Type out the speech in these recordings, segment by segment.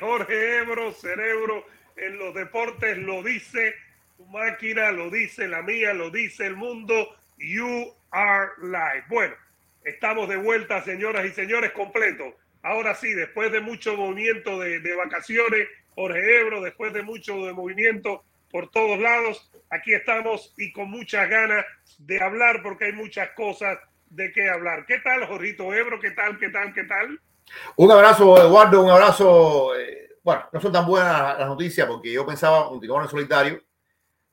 Jorge Ebro, cerebro en los deportes, lo dice tu máquina, lo dice la mía, lo dice el mundo. You are live. Bueno, estamos de vuelta, señoras y señores, completo. Ahora sí, después de mucho movimiento de, de vacaciones, Jorge Ebro, después de mucho de movimiento por todos lados, aquí estamos y con muchas ganas de hablar porque hay muchas cosas de qué hablar. ¿Qué tal, Jorrito Ebro? ¿Qué tal? ¿Qué tal? ¿Qué tal? Un abrazo, Eduardo, un abrazo. Eh, bueno, no son tan buenas las noticias porque yo pensaba, continuar en solitario,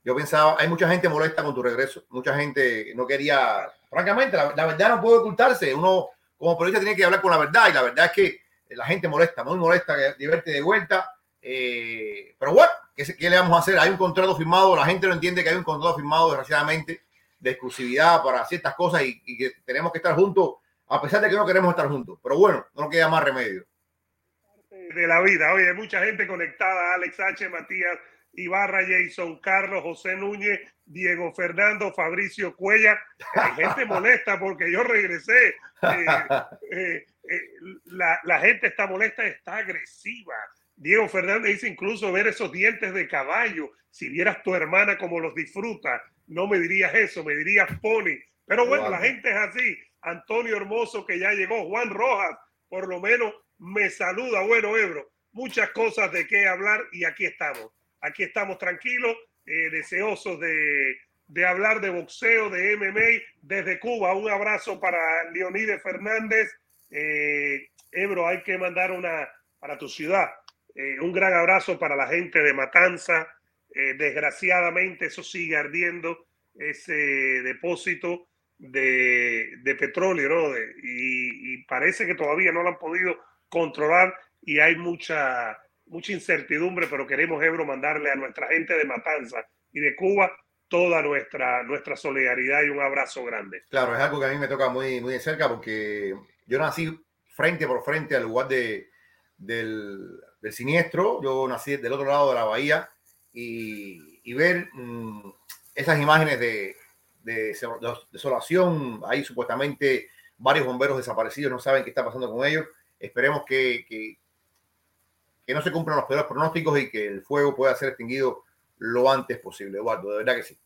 yo pensaba, hay mucha gente molesta con tu regreso, mucha gente no quería, francamente, la, verdad no puede ocultarse, uno como periodista tiene que hablar con la verdad y la verdad es que la gente molesta, muy molesta de verte de vuelta, eh, pero bueno, ¿qué, ¿qué, le vamos a hacer? Hay un contrato firmado, la gente no entiende que hay un contrato firmado desgraciadamente de exclusividad para ciertas cosas y que tenemos que estar juntos a pesar de que no queremos estar juntos. Pero bueno, no queda más remedio. De la vida, oye, hay mucha gente conectada, Alex H, Matías Ibarra, Jason Carlos, José Núñez, Diego Fernando, Fabricio Cuella. Hay gente molesta porque yo regresé. Eh, eh, eh, la, la, gente está molesta, está agresiva. Diego Fernández dice incluso ver esos dientes de caballo. Si vieras tu hermana como los disfruta, no me dirías eso, me dirías pony. Pero bueno, la gente es así. Antonio Hermoso que ya llegó, Juan Rojas, por lo menos me saluda. Bueno, Ebro, muchas cosas de qué hablar y aquí estamos. Aquí estamos tranquilos, eh, deseosos de, de, hablar de boxeo, de MMA desde Cuba. Un abrazo para Leonides Fernández. Eh, Ebro, hay que mandar una para tu ciudad. Eh, un gran abrazo para la gente de Matanza. Desgraciadamente eso sigue ardiendo, ese depósito de, de petróleo, ¿no? Y, parece que todavía no lo han podido controlar y hay mucha, mucha incertidumbre, pero queremos, Ebro, mandarle a nuestra gente de Matanza y de Cuba toda nuestra, nuestra solidaridad y un abrazo grande. Claro, es algo que a mí me toca muy, muy de cerca porque yo nací frente por frente al lugar de, del, del siniestro, yo nací del otro lado de la bahía y, ver mmm, esas imágenes de, de, desolación. Hay supuestamente varios bomberos desaparecidos, no saben qué está pasando con ellos. Esperemos que, que, que no se cumplan los peores pronósticos y que el fuego pueda ser extinguido lo antes posible, Eduardo, de verdad que sí.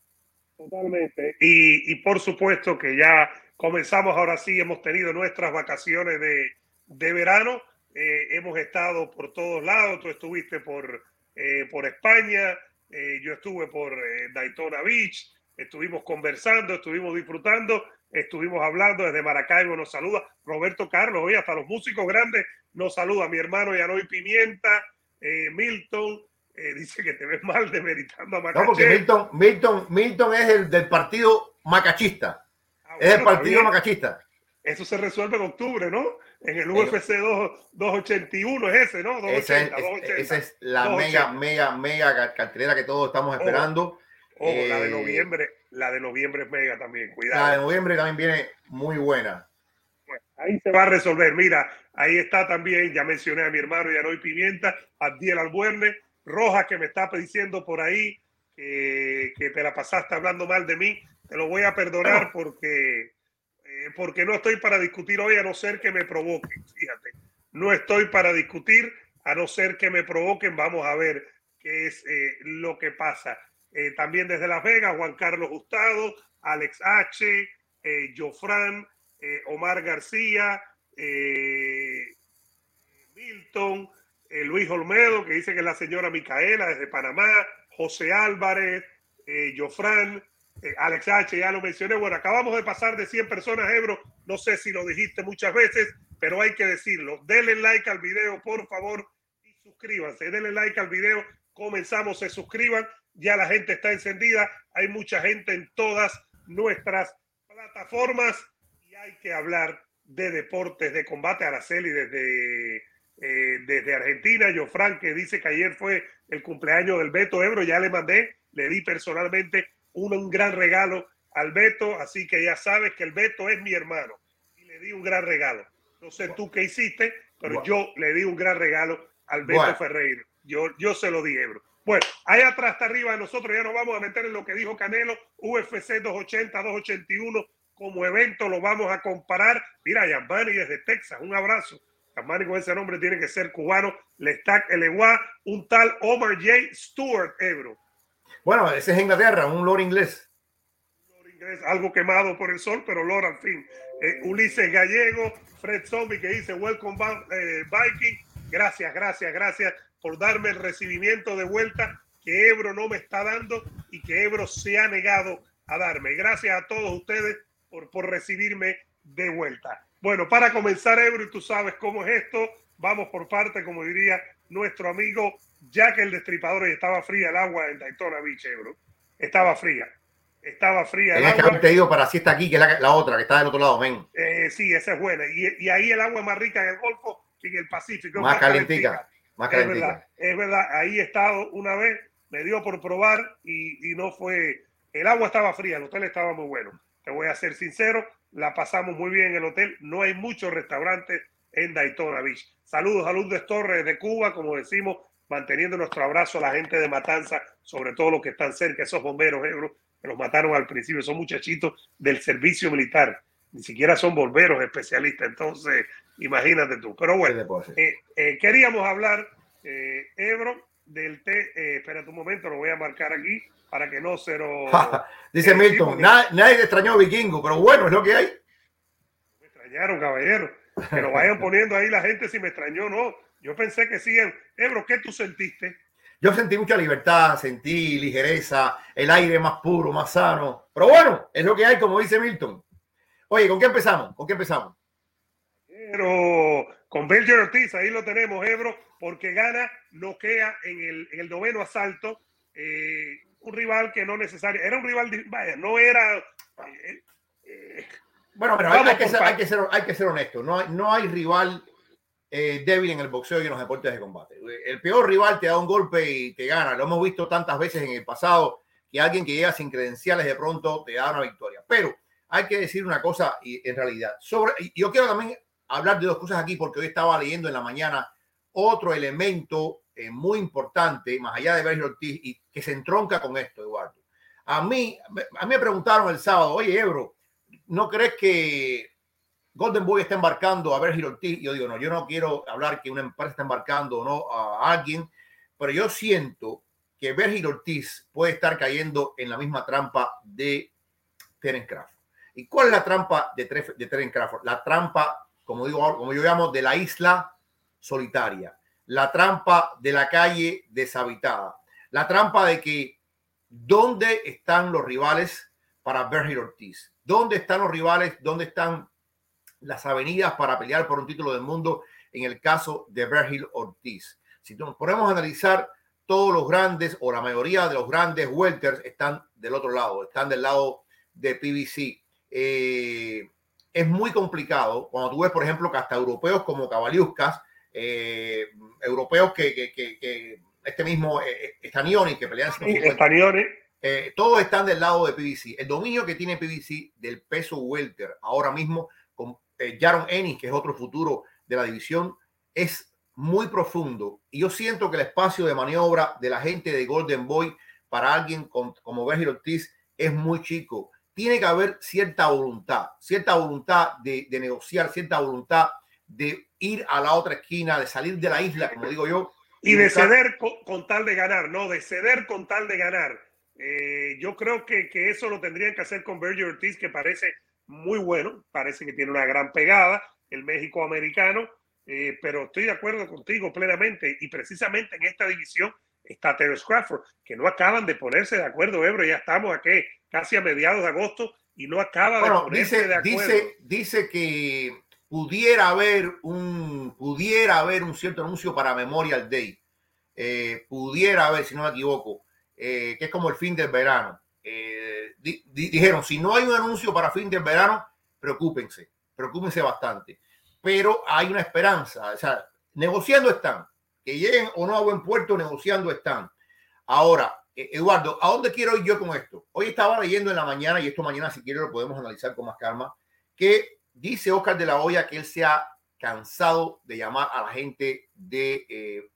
Totalmente. Y, y por supuesto que ya comenzamos ahora sí, hemos tenido nuestras vacaciones de, de verano, eh, hemos estado por todos lados, tú estuviste por, eh, por España, eh, yo estuve por Daytona Beach, estuvimos conversando, estuvimos disfrutando, estuvimos hablando desde Maracaibo, nos saluda Roberto Carlos, hoy hasta los músicos grandes nos saluda mi hermano Yanoy Pimienta, eh, Milton, eh, dice que te ves mal demeritando a Macaché. No, porque Milton, Milton, Milton es el del partido macachista, ah, bueno, es el partido bien. macachista. Eso se resuelve en octubre, ¿no? En el UFC 2, 281 es ese, ¿no? 280, esa, es, 280, esa es la 280. mega, mega, mega cartelera que todos estamos esperando. Oh. Ojo, eh, la de noviembre, la de noviembre es mega también, cuidado. La de noviembre también viene muy buena. Bueno, ahí se va a resolver. Mira, ahí está también, ya mencioné a mi hermano Yanoy Pimienta, Abdiel Albuerne, Rojas que me está diciendo por ahí que, que, te la pasaste hablando mal de mí. Te lo voy a perdonar porque, eh, porque no estoy para discutir hoy a no ser que me provoquen. Fíjate, no estoy para discutir a no ser que me provoquen. Vamos a ver qué es eh, lo que pasa. Eh, también desde Las Vegas, Juan Carlos Gustavo, Alex H., eh, Jofran, eh, Omar García, eh, Milton, Luis Olmedo, que dice que es la señora Micaela desde Panamá, José Álvarez, Jofran, Alex H., ya lo mencioné. Bueno, acabamos de pasar de 100 personas, Ebro. No sé si lo dijiste muchas veces, pero hay que decirlo. Denle like al video, por favor, y suscríbanse. Denle like al video. Comenzamos, se suscriban ya la gente está encendida, hay mucha gente en todas nuestras plataformas y hay que hablar de deportes de combate. Araceli desde, eh, desde Argentina, Jofran que dice que ayer fue el cumpleaños del Beto Ebro, ya le mandé, le di personalmente un, un gran regalo al Beto, así que ya sabes que el Beto es mi hermano y le di un gran regalo. No sé tú qué hiciste, pero wow. yo le di un gran regalo al Beto wow. Ferreira. Yo, yo se lo di, Ebro. Bueno, ahí atrás está arriba de nosotros, ya nos vamos a meter en lo que dijo Canelo, UFC 280, 281, como evento lo vamos a comparar. Mira, Yambani desde Texas, un abrazo. Camani con ese nombre tiene que ser cubano. Le está el un tal Omar J. Stewart, Ebro. Bueno, ese es Inglaterra, un lord inglés. algo quemado por el sol, pero lord al fin. Eh, Ulises Gallego, Fred Zombie que dice Welcome eh, Viking. Gracias, gracias, gracias por darme el recibimiento de vuelta que Ebro no me está dando y que Ebro se ha negado a darme. Gracias a todos ustedes por, por recibirme de vuelta. Bueno, para comenzar, Ebro, y tú sabes cómo es esto, vamos por parte, como diría nuestro amigo Jack el Destripador, y estaba fría el agua en Daytona Beach, Ebro. Estaba fría. Estaba fría. El agua. que ido para si está aquí, que es la, otra, que está del otro lado, ven. Eh, sí, esa es buena. Y, y, ahí el agua es más rica en el Golfo que en el Pacífico. Más, más calentica. Más es verdad, es verdad. Ahí he estado una vez, me dio por probar y, y no fue. El agua estaba fría, el hotel estaba muy bueno. Te voy a ser sincero, la pasamos muy bien en el hotel. No hay muchos restaurantes en Daytona Beach. Saludos a Lourdes Torres de Cuba, como decimos, manteniendo nuestro abrazo a la gente de Matanza, sobre todo los que están cerca, esos bomberos Ebro, que los mataron al principio, son muchachitos del servicio militar, ni siquiera son bomberos especialistas, entonces imagínate tú. Pero bueno, eh, eh, queríamos hablar, eh, Ebro, del té, espera un momento, lo voy a marcar aquí, para que no se lo... Dice Milton, nadie, extrañó a Vikingo, pero bueno, es lo que hay. Me extrañaron, caballero. Que lo vayan poniendo ahí la gente si me extrañó o no. Yo pensé que sí. Ebro, ¿qué tú sentiste? Yo sentí mucha libertad, sentí ligereza, el aire más puro, más sano. Pero bueno, es lo que hay, como dice Milton. Oye, ¿con qué empezamos? ¿Con qué empezamos? Pero con Belger Ortiz, ahí lo tenemos, Ebro, porque gana, noquea en el, en el noveno asalto. Eh, un rival que no necesariamente, era un rival, vaya, no era... Eh, eh, bueno, pero hay, que ser, hay, que ser, hay, que ser, honesto, no hay, no hay rival eh, débil en el boxeo y en los deportes de combate. El peor rival te da un golpe y te gana. Lo hemos visto tantas veces en el pasado que alguien que llega sin credenciales de pronto te da una victoria. Pero hay que decir una cosa y en realidad. Sobre, yo quiero también hablar de dos cosas aquí porque hoy estaba leyendo en la mañana otro elemento eh, muy importante, más allá de Berger Ortiz, y que se entronca con esto, Eduardo. A mí, a mí me preguntaron el sábado, oye, Ebro, ¿no crees que Golden Boy está embarcando a Berger Ortiz? Yo digo, no, yo no quiero hablar que una empresa está embarcando o no a alguien, pero yo siento que Berger Ortiz puede estar cayendo en la misma trampa de Terence Crawford. ¿Y cuál es la trampa de, de Terence Crawford? La trampa, como digo, como yo llamo, de la isla solitaria la trampa de la calle deshabitada, la trampa de que dónde están los rivales para Berger Ortiz, dónde están los rivales, dónde están las avenidas para pelear por un título del mundo en el caso de Berger Ortiz. Si nos ponemos a analizar, todos los grandes o la mayoría de los grandes welters están del otro lado, están del lado de PBC. Eh, es muy complicado cuando tú ves, por ejemplo, que hasta europeos como Cavaliuskas eh, europeos que, que, que, este mismo eh, Stanioni que pelean eh, todos están del lado de PBC. El dominio que tiene PBC del peso welter ahora mismo con eh, Jaron Ennis, que es otro futuro de la división, es muy profundo. Y yo siento que el espacio de maniobra de la gente de Golden Boy para alguien como Virgil Ortiz es muy chico. Tiene que haber cierta voluntad, cierta voluntad de, de negociar, cierta voluntad de ir a la otra esquina, de salir de la isla, como digo yo. Y, de ceder con, tal de ganar, no, de ceder con tal de ganar. Eh, yo creo que, que, eso lo tendrían que hacer con Virgil Ortiz, que parece muy bueno, parece que tiene una gran pegada, el México americano, eh, pero estoy de acuerdo contigo plenamente. Y precisamente en esta división está Terence Crawford, que no acaban de ponerse de acuerdo, Ebro. Ya estamos aquí casi a mediados de agosto y no acaba de ponerse de acuerdo. Dice, dice que pudiera haber un, pudiera haber un cierto anuncio para Memorial Day. Eh, pudiera haber, si no me equivoco, eh, que es como el fin del verano. Eh, dijeron, si no hay un anuncio para fin del verano, preocúpense, preocúpense bastante. Pero hay una esperanza, o sea, negociando están, que lleguen o no a buen puerto, negociando están. Ahora, Eduardo, ¿a dónde quiero ir yo con esto? Hoy estaba leyendo en la mañana, y esto mañana si quiere lo podemos analizar con más calma, que Dice Oscar de la Hoya que él se ha cansado de llamar a la gente de eh,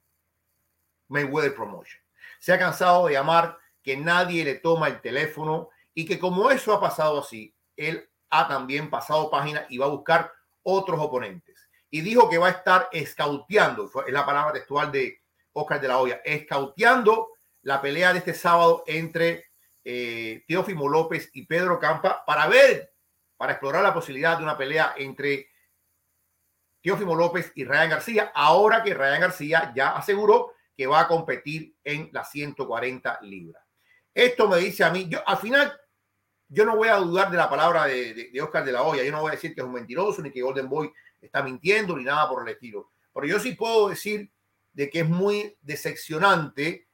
Mayweather Promotion. Se ha cansado de llamar que nadie le toma el teléfono y que como eso ha pasado así, él ha también pasado página y va a buscar otros oponentes. Y dijo que va a estar escauteando, es la palabra textual de Oscar de la Hoya, escauteando la pelea de este sábado entre eh, Teófimo López y Pedro Campa para ver, para explorar la posibilidad de una pelea entre Teófimo López y Ryan García, ahora que Ryan García ya aseguró que va a competir en las 140 libras. Esto me dice a mí, yo al final, yo no voy a dudar de la palabra de, de, Oscar de la Hoya, yo no voy a decir que es un mentiroso, ni que Golden Boy está mintiendo, ni nada por el estilo. Pero yo sí puedo decir de que es muy decepcionante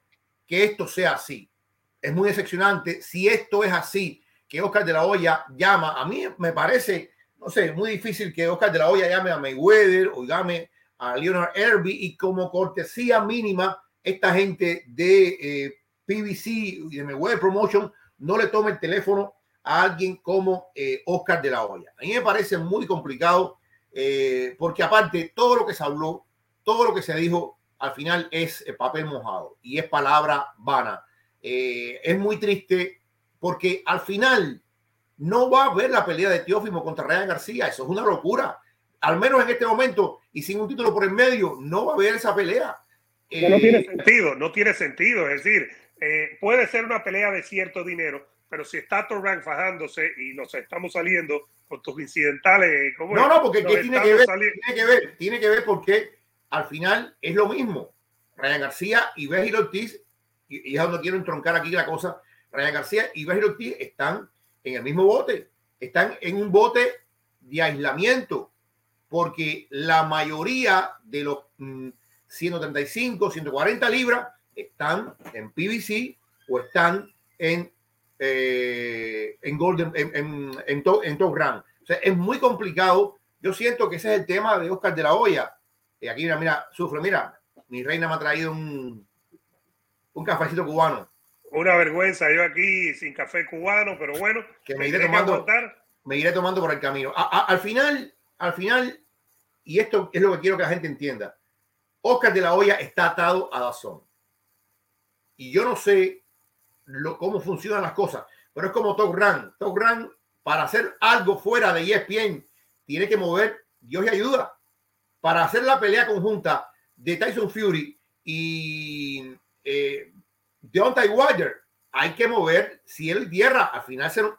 que esto sea así. Es muy decepcionante si esto es así, que Oscar de la Hoya llama. A mí me parece, no sé, muy difícil que Oscar de la Hoya llame a Mayweather o llame a Leonard Herbie y como cortesía mínima, esta gente de eh, PBC y de Mayweather Promotion no le tome el teléfono a alguien como eh, Oscar de la Hoya. A mí me parece muy complicado eh, porque aparte todo lo que se habló, todo lo que se dijo, al final es papel mojado y es palabra vana. es muy triste porque al final no va a haber la pelea de Teófimo contra Ryan García. Eso es una locura al menos en este momento, y sin un título por el medio, no va a haber esa pelea. no tiene eh, sentido, no tiene sentido. Es decir, eh, puede ser una pelea de cierto dinero, pero si está Torran fajándose y nos estamos saliendo con tus incidentales. no, no, porque tiene que, ver, tiene que ver, tiene que ver porque al final es lo mismo. Ryan García y Begil Ortiz, y, es donde quiero entroncar aquí la cosa, Ryan García y Begil Ortiz están en el mismo bote, están en un bote de aislamiento porque la mayoría de los 135, mm, 140 libras están en PVC o están en, eh, en Golden, en, en, en, Top Run. O sea, es muy complicado. Yo siento que ese es el tema de Oscar de la Hoya. Y aquí, mira, mira, sufre, mira, mi reina me ha traído un, un cafecito cubano. Una vergüenza, yo aquí sin café cubano, pero bueno. Que me iré tomando, me iré tomando por el camino. al final, al final, y esto es lo que quiero que la gente entienda, Oscar de la Hoya está atado a Dazón. Y yo no sé lo, cómo funcionan las cosas, pero es como Top Run. Top Run, para hacer algo fuera de ESPN, tiene que mover Dios y ayuda. Para hacer la pelea conjunta de Tyson Fury y eh, Deontay Wilder, hay que mover cielo y tierra. Al final será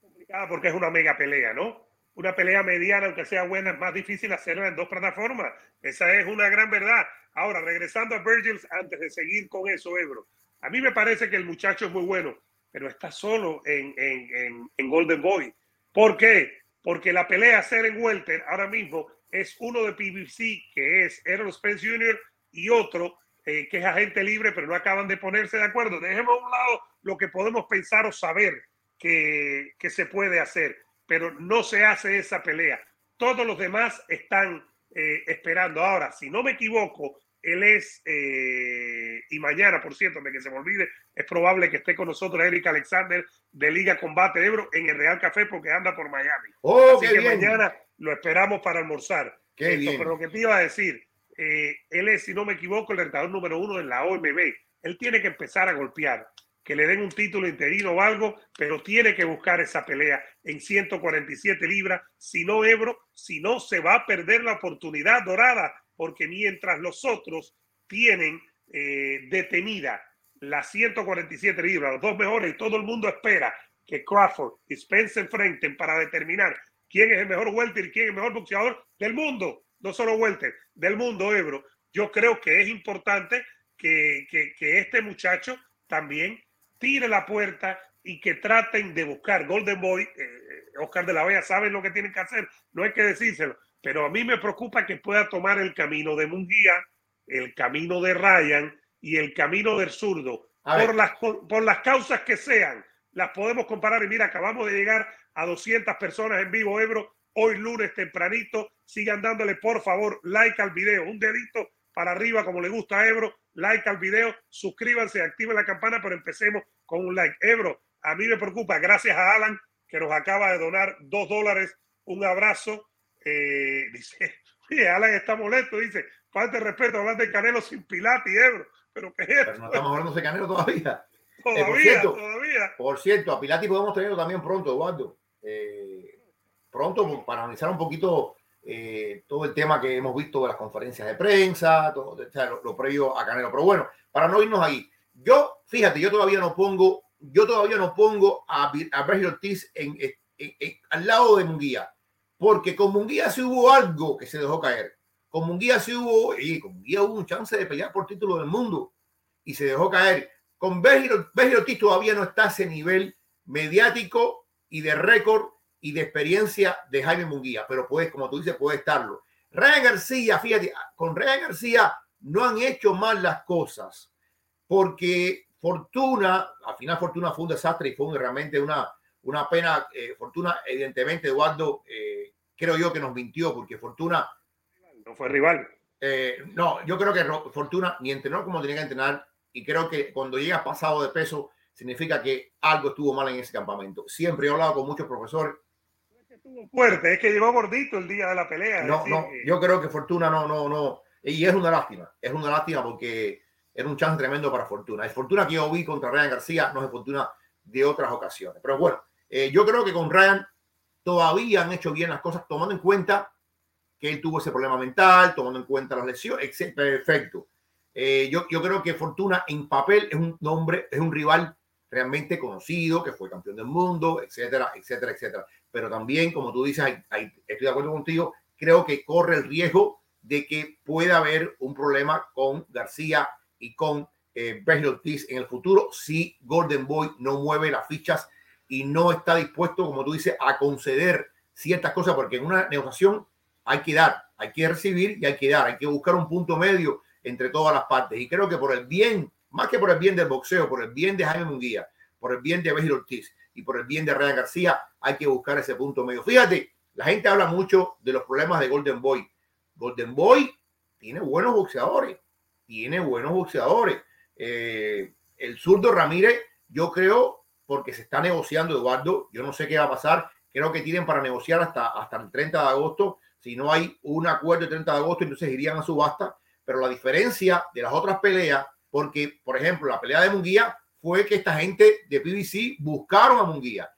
complicada porque es una mega pelea, ¿no? una pelea mediana, aunque sea buena, es más difícil hacerlo en dos plataformas. Esa es una gran verdad. Ahora, regresando a Virgil, antes de seguir con eso, Ebro, a mí me parece que el muchacho es muy bueno, pero está solo en, en, en, Golden Boy. ¿Por qué? Porque la pelea ser en Welter ahora mismo es uno de PBC, que es Errol Spence Jr., y otro eh, que es agente libre, pero no acaban de ponerse de acuerdo. Dejemos a un lado lo que podemos pensar o saber que, que se puede hacer pero no se hace esa pelea. Todos los demás están eh, esperando. Ahora, si no me equivoco, él es, eh, y mañana, por cierto, de que se me olvide, es probable que esté con nosotros Eric Alexander de Liga Combate Ebro en el Real Café porque anda por Miami. Oh, Así que mañana lo esperamos para almorzar. Pero lo que te iba a decir, eh, él es, si no me equivoco, el rentador número uno en la OMB. Él tiene que empezar a golpear que le den un título interino o algo, pero tiene que buscar esa pelea en 147 libras, si no Ebro, si no se va a perder la oportunidad dorada, porque mientras los otros tienen eh, detenida las 147 libras, los dos mejores, y todo el mundo espera que Crawford y Spence se enfrenten para determinar quién es el mejor welter y quién es el mejor boxeador del mundo, no solo welter, del mundo Ebro. Yo creo que es importante que, que, este muchacho también tire la puerta y que traten de buscar. Golden Boy, eh, Oscar de la Hoya, saben lo que tienen que hacer, no hay que decírselo, pero a mí me preocupa que pueda tomar el camino de Munguía, el camino de Ryan y el camino del zurdo, por las, por las causas que sean. Las podemos comparar y mira, acabamos de llegar a 200 personas en vivo, Ebro, hoy lunes tempranito. Sigan dándole, por favor, like al video, un dedito para arriba como le gusta a Ebro like al video, suscríbanse, activen la campana, pero empecemos con un like. Ebro, a mí me preocupa, gracias a Alan, que nos acaba de donar dos dólares, un abrazo. Eh, dice, Alan está molesto, dice, falta de respeto, hablar de Canelo sin Pilati, Ebro. Pero ¿qué es esto? no estamos hablando de Canelo todavía. Todavía, eh, por cierto, todavía. Por cierto, a Pilati podemos tenerlo también pronto, Eduardo. Eh, pronto, para analizar un poquito eh, todo el tema que hemos visto de las conferencias de prensa, todo lo, previo a Canelo. Pero bueno, para no irnos ahí, yo, fíjate, yo todavía no pongo, yo todavía no pongo a, a Ortiz en, al lado de Munguía, porque con Munguía sí hubo algo que se dejó caer. Con Munguía sí hubo, y con Munguía hubo un chance de pelear por título del mundo y se dejó caer. Con Berger Ortiz todavía no está ese nivel mediático y de récord y de experiencia de Jaime Munguía, pero pues, como tú dices, puede estarlo. Ryan García, fíjate, con Ryan García no han hecho mal las cosas, porque Fortuna, al final Fortuna fue un desastre y fue realmente una, una pena. Eh, Fortuna, evidentemente, Eduardo, eh, creo yo que nos mintió, porque Fortuna... No fue rival. Eh, no, yo creo que Fortuna ni entrenó como tenía que entrenar y creo que cuando llega pasado de peso significa que algo estuvo mal en ese campamento. Siempre he hablado con muchos profesores fuerte, es que llegó gordito el día de la pelea. No, no, yo creo que Fortuna no, no, no. Y es una lástima, es una lástima porque era un chance tremendo para Fortuna. Es Fortuna que yo vi contra Ryan García, no es Fortuna de otras ocasiones. Pero bueno, eh, yo creo que con Ryan todavía han hecho bien las cosas, tomando en cuenta que él tuvo ese problema mental, tomando en cuenta las lesiones, perfecto. Eh, yo, yo creo que Fortuna en papel es un nombre, es un rival realmente conocido, que fue campeón del mundo, etcétera, etcétera, etcétera pero también, como tú dices, estoy de acuerdo contigo, creo que corre el riesgo de que pueda haber un problema con García y con eh, Ortiz en el futuro si Golden Boy no mueve las fichas y no está dispuesto, como tú dices, a conceder ciertas cosas, porque en una negociación hay que dar, hay que recibir y hay que dar, hay que buscar un punto medio entre todas las partes. Y creo que por el bien, más que por el bien del boxeo, por el bien de Jaime Munguía, por el bien de Béjil Ortiz y por el bien de Ryan García, hay que buscar ese punto medio. Fíjate, la gente habla mucho de los problemas de Golden Boy. Golden Boy tiene buenos boxeadores, tiene buenos boxeadores. Eh, el zurdo Ramírez, yo creo, porque se está negociando, Eduardo, yo no sé qué va a pasar, creo que tienen para negociar hasta, hasta el 30 de agosto. Si no hay un acuerdo el 30 de agosto, entonces irían a subasta. Pero la diferencia de las otras peleas, porque, por ejemplo, la pelea de Munguía fue que esta gente de PBC buscaron a Munguía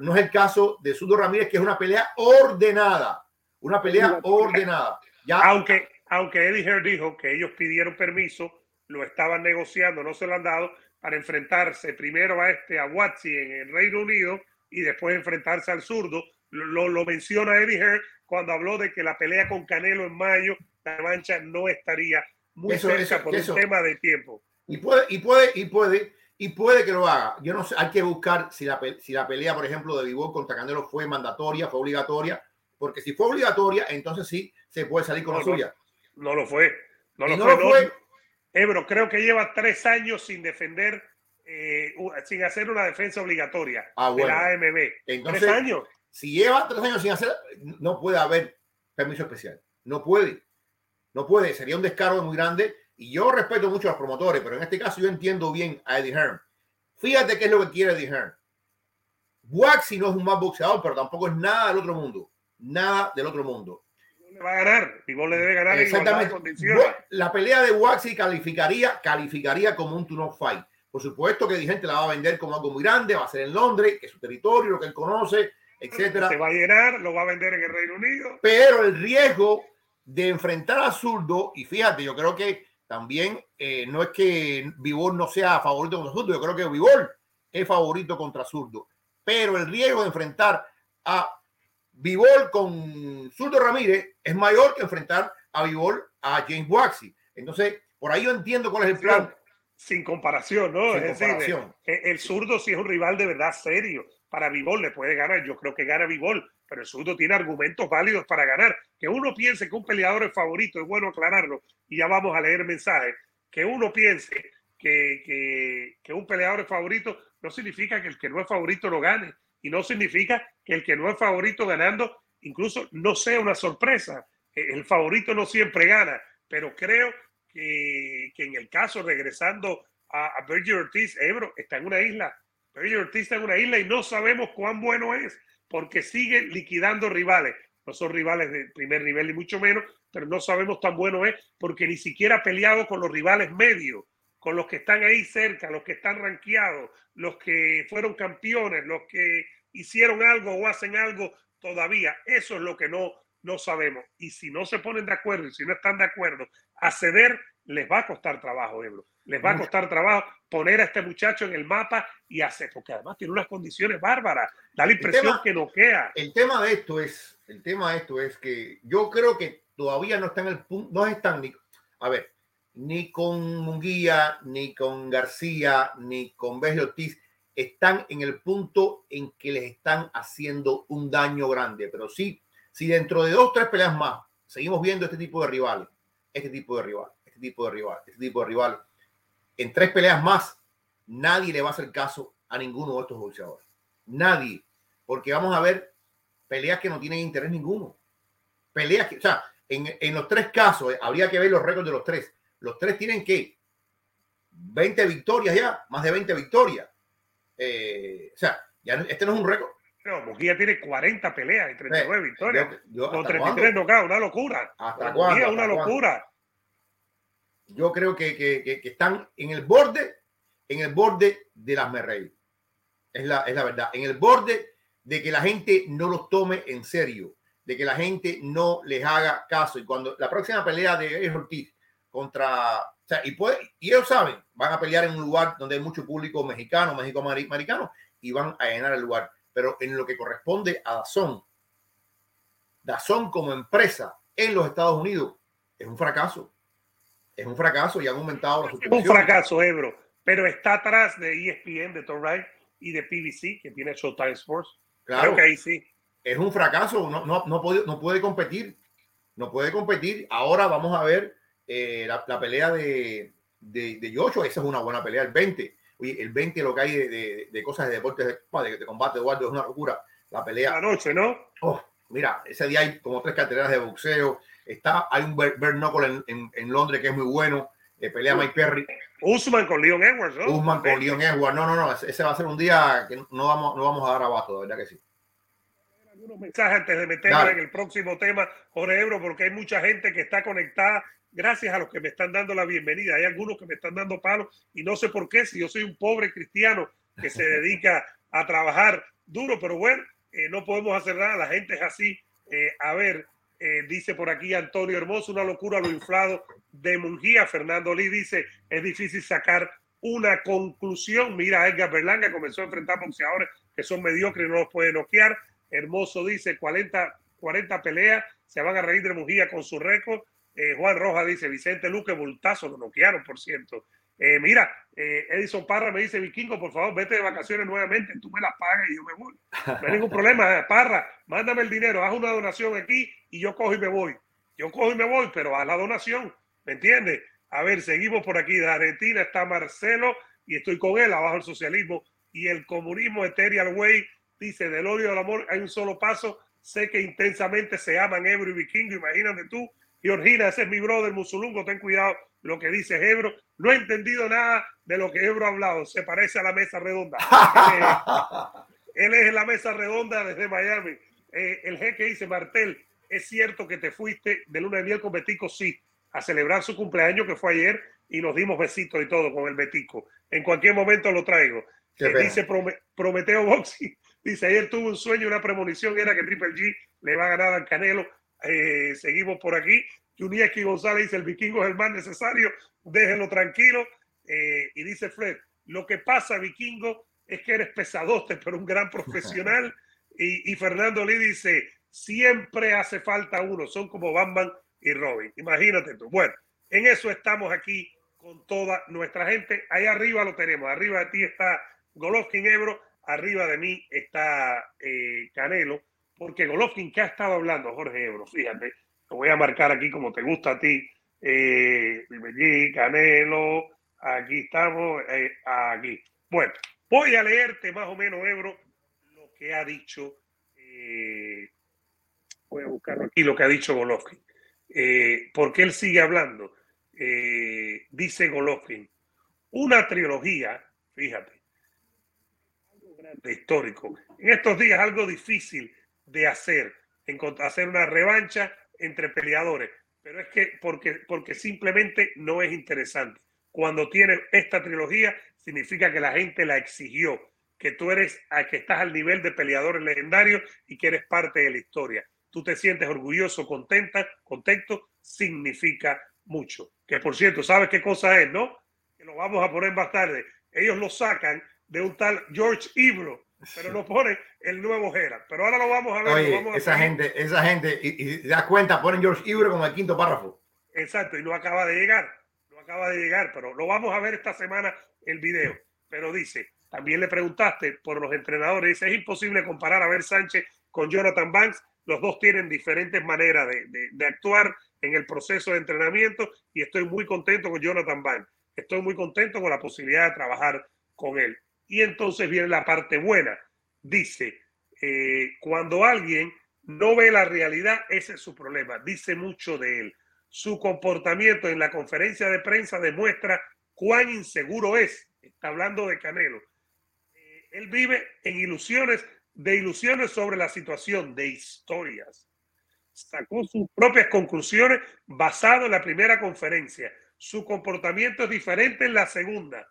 no es el caso de Sudo Ramírez, que es una pelea ordenada. Una pelea ordenada. Ya. Aunque, aunque Eddie Hearn dijo que ellos pidieron permiso, lo estaban negociando, no se lo han dado, para enfrentarse primero a este, a Watsi en el Reino Unido y después enfrentarse al zurdo. Lo, lo menciona Eddie Hearn cuando habló de que la pelea con Canelo en mayo, la mancha no estaría muy cerca por un tema de tiempo. Y puede, y puede, y puede y puede que lo haga. Yo no sé, hay que buscar si la, si la pelea, por ejemplo, de Vivol contra Canelo fue mandatoria, fue obligatoria, porque si fue obligatoria, entonces sí se puede salir con la suya. No lo fue. No lo, fue, Ebro, creo que lleva tres años sin defender, eh, sin hacer una defensa obligatoria ah, de la AMB. Entonces, tres años. Si lleva tres años sin hacer, no puede haber permiso especial. No puede. No puede. Sería un descargo muy grande y yo respeto mucho a los promotores, pero en este caso yo entiendo bien a Eddie Hearn. Fíjate qué es lo que quiere Eddie Hearn. Waxy no es un más boxeador, pero tampoco es nada del otro mundo. Nada del otro mundo. Le va a ganar. y vos le debe ganar Exactamente. La pelea de Waxy calificaría, calificaría como un turno fight. Por supuesto que gente la va a vender como algo muy grande, va a ser en Londres, que es su territorio, lo que él conoce, etcétera. Se va a llenar, lo va a vender en el Reino Unido. Pero el riesgo de enfrentar a Zurdo, y fíjate, yo creo que también eh, no es que Vivol no sea favorito contra Zurdo, yo creo que Vivol es favorito contra Zurdo, pero el riesgo de enfrentar a Vivol con Zurdo Ramírez es mayor que enfrentar a Vivol a James Waxy. Entonces, por ahí yo entiendo cuál es el plan. Sin comparación, ¿no? Sin es comparación. Decir, el zurdo sí es un rival de verdad serio. Para Vivol le puede ganar. Yo creo que gana Vivol pero el zurdo tiene argumentos válidos para ganar. Que uno piense que un peleador es favorito, es bueno aclararlo, y ya vamos a leer mensajes. Que uno piense que, que, que, un peleador es favorito no significa que el que no es favorito lo gane, y no significa que el que no es favorito ganando incluso no sea una sorpresa. E, el favorito no siempre gana, pero creo que, en el caso, regresando a, a Berger Ortiz, Ebro está en una isla. Berger Ortiz está en una isla y no sabemos cuán bueno es porque sigue liquidando rivales. No son rivales de primer nivel ni mucho menos, pero no sabemos tan bueno es porque ni siquiera ha peleado con los rivales medios, con los que están ahí cerca, los que están ranqueados, los que fueron campeones, los que hicieron algo o hacen algo todavía. Eso es lo que no, No sabemos. Y si no se ponen de acuerdo y si no están de acuerdo a ceder, les va a costar trabajo, Ebro. Les va a costar trabajo poner a este muchacho en el mapa y hacer, porque además tiene unas condiciones bárbaras. Da la impresión que no queda. El tema de esto es, el tema de esto es que yo creo que todavía no está en el punto, no están ni, a ver, ni con Munguía, ni con García, ni con Bejo Ortiz están en el punto en que les están haciendo un daño grande. Pero sí, si dentro de dos, tres peleas más seguimos viendo este tipo de rivales, este tipo de rival, este tipo de rival, este tipo de rival, en tres peleas más, nadie le va a hacer caso a ninguno de estos boxeadores. Nadie. Porque vamos a ver peleas que no tienen interés ninguno. Peleas que, o sea, en, en los tres casos, eh, habría que ver los récords de los tres. Los tres tienen que 20 victorias ya, más de 20 victorias. Eh, o sea, ya este no es un récord. No, Mujía tiene 40 peleas y 39 victorias. con 33 nocaut, una locura. ¿Hasta cuándo? una locura. Yo creo que, que, que, están en el borde, en el borde de las Merrey. Es la, es la verdad. En el borde de que la gente no los tome en serio, de que la gente no les haga caso. Y cuando la próxima pelea de Ortiz contra sea, y, puede, y ellos saben, van a pelear en un lugar donde hay mucho público mexicano, México americano, y van a llenar el lugar. Pero en lo que corresponde a Dazón, Dazón como empresa en los Estados Unidos es un fracaso. Es un fracaso y han aumentado las Es un fracaso, Ebro, pero está atrás de ESPN, de Tom Wright y de PBC, que tiene Showtime Sports. Claro, que ahí sí. Es un fracaso, no, no, no, puede, no puede competir. No puede competir. Ahora vamos a ver eh, la, pelea de, de, de Yocho, esa es una buena pelea, el 20. Oye, el 20 lo que hay de, de, cosas de deportes de, combate, Eduardo, es una locura. La pelea. La noche, ¿no? Oh, mira, ese día hay como tres carteras de boxeo. Está, hay un Bert en, en, Londres que es muy bueno. Eh, pelea Mike Perry. Usman con Leon Edwards, ¿no? Usman con Leon Edwards. No, no, no. Ese va a ser un día que no vamos, no vamos a dar abasto, de verdad que sí algunos mensajes antes de meterme en el próximo tema, Jorge Ebro, porque hay mucha gente que está conectada gracias a los que me están dando la bienvenida. Hay algunos que me están dando palos y no sé por qué, si yo soy un pobre cristiano que se dedica a trabajar duro, pero bueno, eh, no podemos hacer nada, la gente es así. Eh, a ver, eh, dice por aquí Antonio Hermoso, una locura lo inflado de Mungía. Fernando Lee dice, es difícil sacar una conclusión. Mira, Edgar Berlanga comenzó a enfrentar boxeadores que son mediocres y no los puede noquear. Hermoso dice, 40, 40 peleas, se van a reír de Mungía con su récord. Eh, Juan Roja dice, Vicente Luque, multazo, lo noquearon, por cierto. Eh, mira, eh, Edison Parra me dice, Vikingo, por favor, vete de vacaciones nuevamente, tú me las pagas y yo me voy. No hay ningún problema, Parra, mándame el dinero, haz una donación aquí y yo cojo y me voy. Yo cojo y me voy, pero haz la donación, ¿me entiendes? A ver, seguimos por aquí. De Argentina está Marcelo y estoy con él, abajo el socialismo y el comunismo Ethereal Way. Dice, del odio al amor hay un solo paso. Sé que intensamente se aman Ebro y Vikingo, imagínate tú Georgina, ese es mi brother musulungo, ten cuidado lo que dice Ebro. No he entendido nada de lo que Ebro ha hablado, se parece a la mesa redonda. él, es, en la mesa redonda desde Miami. Eh, el jeque dice, Martel, ¿es cierto que te fuiste de luna de miel con Betico? Sí, a celebrar su cumpleaños que fue ayer y nos dimos besitos y todo con el Betico. En cualquier momento lo traigo. Eh, dice Prometeo Boxing, dice, ayer tuvo un sueño, una premonición, era que Triple G le va a ganar al Canelo eh, seguimos por aquí. Junieski González dice, el vikingo es el más necesario, déjenlo tranquilo. Eh, y dice Fred, lo que pasa, vikingo, es que eres pesadote, pero un gran profesional. y, Fernando Lee dice, siempre hace falta uno, son como Batman y Robin. Imagínate tú. Bueno, en eso estamos aquí con toda nuestra gente. Ahí arriba lo tenemos. Arriba de ti está Golovkin Ebro, arriba de mí está eh, Canelo porque Golovkin, ¿qué ha estado hablando Jorge Ebro? Fíjate, lo voy a marcar aquí como te gusta a ti. Eh, Canelo, aquí estamos, eh, aquí. Bueno, voy a leerte más o menos, Ebro, lo que ha dicho. Eh, voy a buscar aquí lo que ha dicho Golovkin. Eh, porque él sigue hablando. dice Golovkin, una trilogía, fíjate, algo grande, histórico. En estos días algo difícil de hacer, hacer una revancha entre peleadores. Pero es que porque, porque simplemente no es interesante. Cuando tienes esta trilogía, significa que la gente la exigió, que tú eres, que estás al nivel de peleadores legendarios y que eres parte de la historia. tú te sientes orgulloso, contenta, contento, significa mucho. Que por cierto, ¿sabes qué cosa es, no? Que lo vamos a poner más tarde. Ellos lo sacan de un tal George Ibro, pero no pone el nuevo Gerard. Pero ahora lo vamos a ver. Oye, vamos a esa gente, esa gente, y, y das cuenta, ponen George Ibro como el quinto párrafo. Exacto, y no acaba de llegar, no acaba de llegar, pero lo vamos a ver esta semana el video. Pero dice, también le preguntaste por los entrenadores, dice, es imposible comparar a Ver Sánchez con Jonathan Banks, los dos tienen diferentes maneras de, de, de actuar en el proceso de entrenamiento y estoy muy contento con Jonathan Banks, estoy muy contento con la posibilidad de trabajar con él. Y entonces viene la parte buena. Dice, eh, cuando alguien no ve la realidad, ese es su problema. Dice mucho de él. Su comportamiento en la conferencia de prensa demuestra cuán inseguro es. Está hablando de Canelo. Eh, él vive en ilusiones, de ilusiones sobre la situación, de historias. Sacó sus propias conclusiones basado en la primera conferencia. Su comportamiento es diferente en la segunda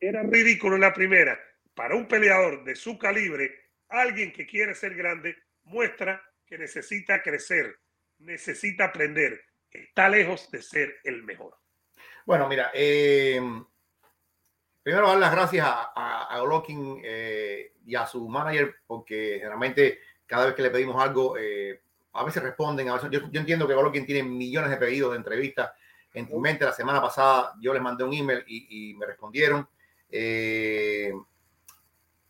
era ridículo en la primera, para un peleador de su calibre, alguien que quiere ser grande, muestra que necesita crecer, necesita aprender, está lejos de ser el mejor. Bueno, mira, eh, primero dar las gracias a, a, eh, y a su manager, porque generalmente cada vez que le pedimos algo, eh, a veces responden, a veces, yo, yo, entiendo que Golovkin tiene millones de pedidos de entrevistas en tu mente. La semana pasada yo les mandé un email y, y me respondieron. Eh,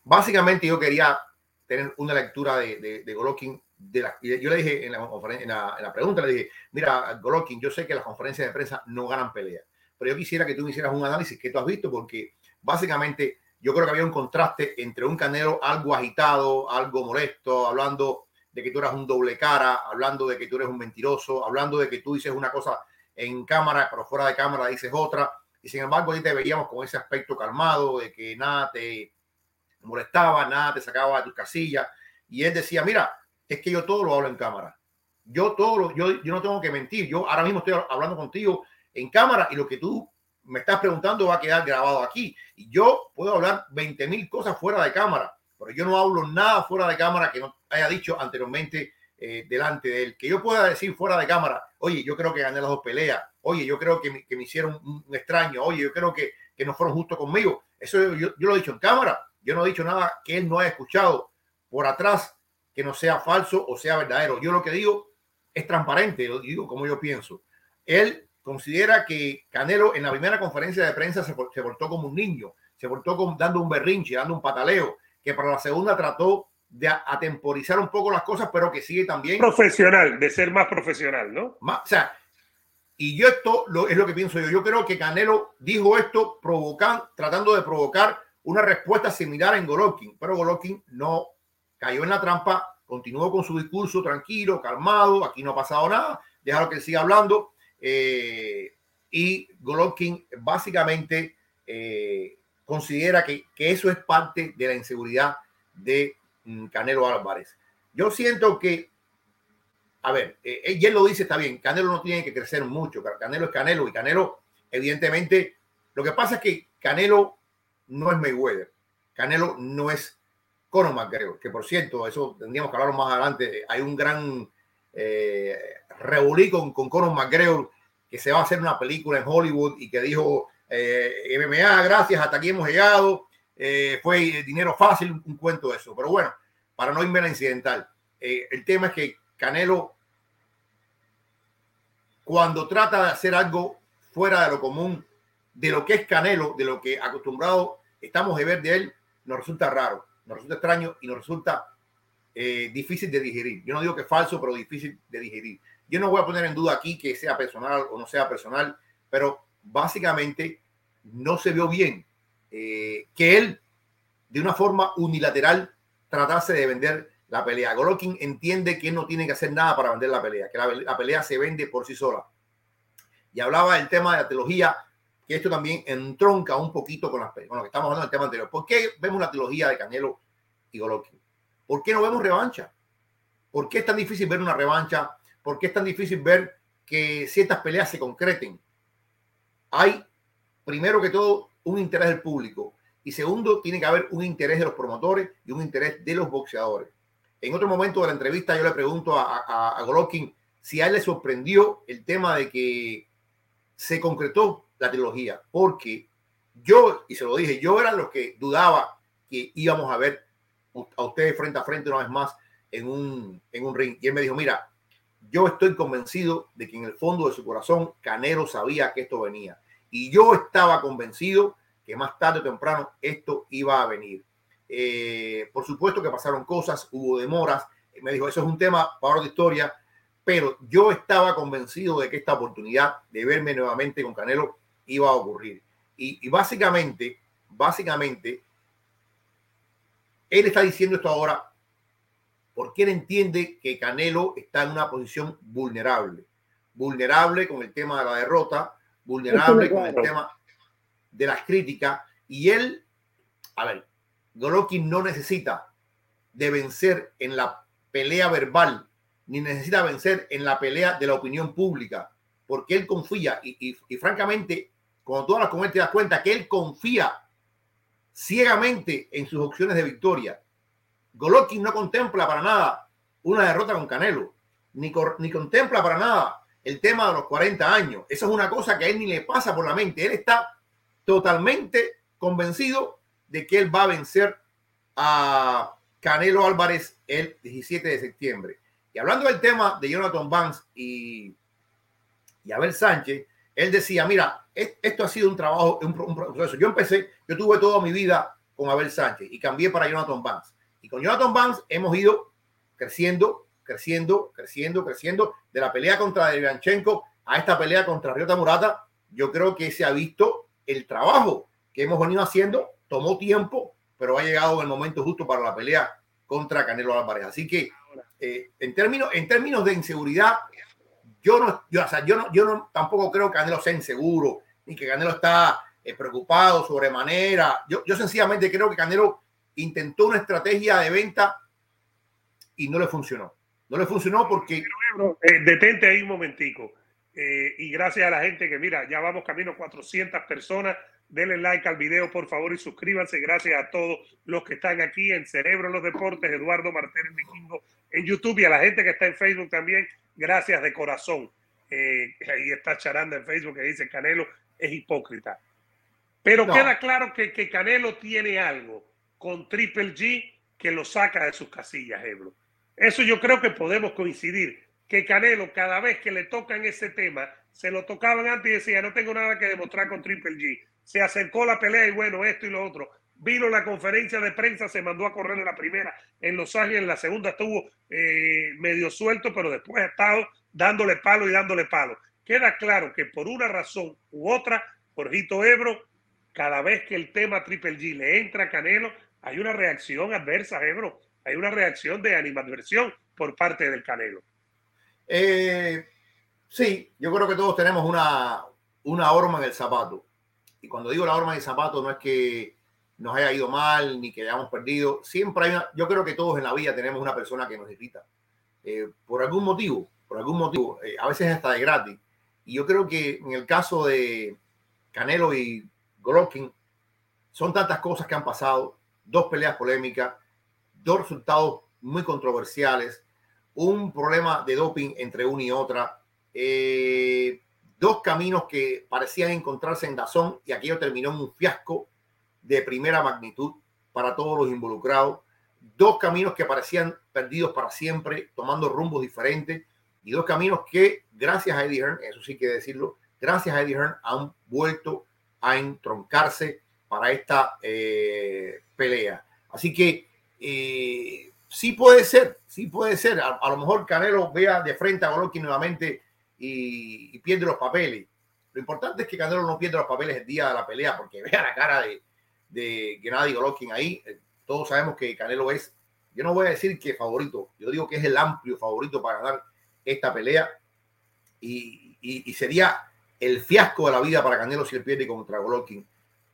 básicamente yo quería tener una lectura de, de, de. De la, yo le dije en la, en, la, la, pregunta, le dije, mira, Golovkin, yo sé que las conferencias de prensa no ganan pelea, pero yo quisiera que tú hicieras un análisis que tú has visto, porque básicamente yo creo que había un contraste entre un Canelo algo agitado, algo molesto, hablando de que tú eras un doble cara, hablando de que tú eres un mentiroso, hablando de que tú dices una cosa en cámara, pero fuera de cámara dices otra y sin embargo ahí te veíamos con ese aspecto calmado de que nada te molestaba, nada te sacaba de tus casillas. Y él decía, mira, es que yo todo lo hablo en cámara. Yo todo yo, yo no tengo que mentir. Yo ahora mismo estoy hablando contigo en cámara y lo que tú me estás preguntando va a quedar grabado aquí. Y yo puedo hablar 20 mil cosas fuera de cámara, pero yo no hablo nada fuera de cámara que no haya dicho anteriormente eh, delante de él. Que yo pueda decir fuera de cámara, oye, yo creo que gané las dos peleas, oye, yo creo que me, que me hicieron un, un, extraño, oye, yo creo que, que no fueron justos conmigo. Eso yo, yo, lo he dicho en cámara, yo no he dicho nada que él no haya escuchado por atrás, que no sea falso o sea verdadero. Yo lo que digo es transparente, lo digo como yo pienso. Él considera que Canelo en la primera conferencia de prensa se, se portó como un niño, se portó como, dando un berrinche, dando un pataleo, que para la segunda trató de atemporizar un poco las cosas, pero que sigue también. Profesional, de ser más profesional, ¿no? Más, o sea, y yo esto lo, es lo que pienso yo. Yo creo que Canelo dijo esto provocando, tratando de provocar una respuesta similar en Golovkin, pero Golovkin no cayó en la trampa, continuó con su discurso tranquilo, calmado, aquí no ha pasado nada, déjalo que siga hablando. Eh, y Golovkin básicamente eh, considera que, que eso es parte de la inseguridad de Canelo Álvarez. Yo siento que, a ver, eh, y él lo dice, está bien, Canelo no tiene que crecer mucho, Canelo es Canelo y Canelo, evidentemente, lo que pasa es que Canelo no es Mayweather, Canelo no es Conor McGregor, que por cierto, eso tendríamos que hablar más adelante, hay un gran eh, con, con Conor McGregor que se va a hacer una película en Hollywood y que dijo eh, MMA, gracias, hasta aquí hemos llegado, eh, fue dinero fácil, un, cuento de eso. Pero bueno, para no irme a la incidental, eh, el tema es que Canelo, cuando trata de hacer algo fuera de lo común, de lo que es Canelo, de lo que acostumbrado estamos de ver de él, nos resulta raro, nos resulta extraño y nos resulta eh, difícil de digerir. Yo no digo que falso, pero difícil de digerir. Yo no voy a poner en duda aquí que sea personal o no sea personal, pero básicamente no se vio bien eh, que él, de una forma unilateral, tratase de vender la pelea. Golovkin entiende que no tiene que hacer nada para vender la pelea, que la, pelea se vende por sí sola. Y hablaba del tema de la trilogía, que esto también entronca un poquito con, las, con lo que estamos hablando del tema anterior. ¿Por qué vemos la trilogía de Canelo y Golovkin? ¿Por qué no vemos revancha? ¿Por qué es tan difícil ver una revancha? ¿Por qué es tan difícil ver que ciertas peleas se concreten? Hay, primero que todo, un interés del público. Y segundo, tiene que haber un interés de los promotores y un interés de los boxeadores. En otro momento de la entrevista yo le pregunto a, a, Golovkin si a él le sorprendió el tema de que se concretó la trilogía, porque yo, y se lo dije, yo era los que dudaba que íbamos a ver a ustedes frente a frente una vez más en un, en un ring. Y él me dijo, mira, yo estoy convencido de que en el fondo de su corazón Canelo sabía que esto venía. Y yo estaba convencido que más tarde o temprano esto iba a venir. Eh, por supuesto que pasaron cosas, hubo demoras. Me dijo, eso es un tema para otra historia, pero yo estaba convencido de que esta oportunidad de verme nuevamente con Canelo iba a ocurrir. Y, y básicamente, básicamente, él está diciendo esto ahora porque él entiende que Canelo está en una posición vulnerable. Vulnerable con el tema de la derrota, vulnerable con el tema de las críticas. Y él, a ver, Golovkin no necesita de vencer en la pelea verbal, ni necesita vencer en la pelea de la opinión pública, porque él confía y, francamente, cuando tú hablas con él te das cuenta que él confía ciegamente en sus opciones de victoria. Golovkin no contempla para nada una derrota con Canelo, ni, ni contempla para nada el tema de los 40 años. Eso es una cosa que a él ni le pasa por la mente. Él está totalmente convencido de que él va a vencer a Canelo Álvarez el 17 de septiembre. Y hablando del tema de Jonathan Banks y, y Abel Sánchez, él decía, mira, esto ha sido un trabajo, un, proceso. Yo empecé, yo tuve toda mi vida con Abel Sánchez y cambié para Jonathan Banks. Y con Jonathan Banks hemos ido creciendo, creciendo, creciendo, creciendo. De la pelea contra Devianchenko a esta pelea contra Ryota Murata, yo creo que se ha visto el trabajo que hemos venido haciendo. Tomó tiempo, pero ha llegado el momento justo para la pelea contra Canelo Álvarez. Así que eh, en, términos, en términos de inseguridad, yo no, yo, o sea, yo no, yo no tampoco creo que Canelo sea inseguro, ni que Canelo está eh, preocupado sobremanera. Yo, yo sencillamente creo que Canelo intentó una estrategia de venta y no le funcionó. No le funcionó porque... Eh, detente ahí un momentico. Eh, y gracias a la gente que mira, ya vamos camino a 400 personas. Denle like al video, por favor, y suscríbanse. Gracias a todos los que están aquí en Cerebro los Deportes, Eduardo Martínez Vikingo en YouTube y a la gente que está en Facebook también. Gracias de corazón. Eh, ahí está Charanda en Facebook que dice Canelo es hipócrita. Pero queda claro que, que Canelo tiene algo con Triple G que lo saca de sus casillas, Ebro. Eso yo creo que podemos coincidir, que Canelo cada vez que le tocan ese tema, se lo tocaban antes y decía, no tengo nada que demostrar con Triple G. Se acercó la pelea y bueno, esto y lo otro. Vino la conferencia de prensa, se mandó a correr en la primera en Los Ángeles, en la segunda estuvo eh, medio suelto, pero después ha estado dándole palo y dándole palo. Queda claro que por una razón u otra, Jorgito Ebro, cada vez que el tema Triple G le entra a Canelo, hay una reacción adversa, Ebro. Hay una reacción de animadversión por parte del Canelo. Eh, sí, yo creo que todos tenemos una, una horma en el zapato. Y cuando digo la horma el zapato, no es que nos haya ido mal ni que hayamos perdido. Siempre hay una, yo creo que todos en la vida tenemos una persona que nos irrita. Eh, por algún motivo, por algún motivo, eh, a veces hasta de gratis. Y yo creo que en el caso de Canelo y Golovkin, son tantas cosas que han pasado, dos peleas polémicas, dos resultados muy controversiales, un problema de doping entre una y otra, eh, dos caminos que parecían encontrarse en Dazón y aquello terminó en un fiasco de primera magnitud para todos los involucrados, dos caminos que parecían perdidos para siempre, tomando rumbos diferentes y dos caminos que, gracias a Eddie Hearn, eso sí que decirlo, gracias a Eddie Hearn han vuelto a entroncarse para esta eh, pelea. Así que eh, sí puede ser, sí puede ser. A, lo mejor Canelo vea de frente a Golovkin nuevamente y, pierde los papeles. Lo importante es que Canelo no pierda los papeles el día de la pelea, porque vea la cara de, de Gennady Golovkin ahí. Eh, todos sabemos que Canelo es, yo no voy a decir que favorito, yo digo que es el amplio favorito para ganar esta pelea. Y, y, y sería el fiasco de la vida para Canelo si él pierde contra Golovkin.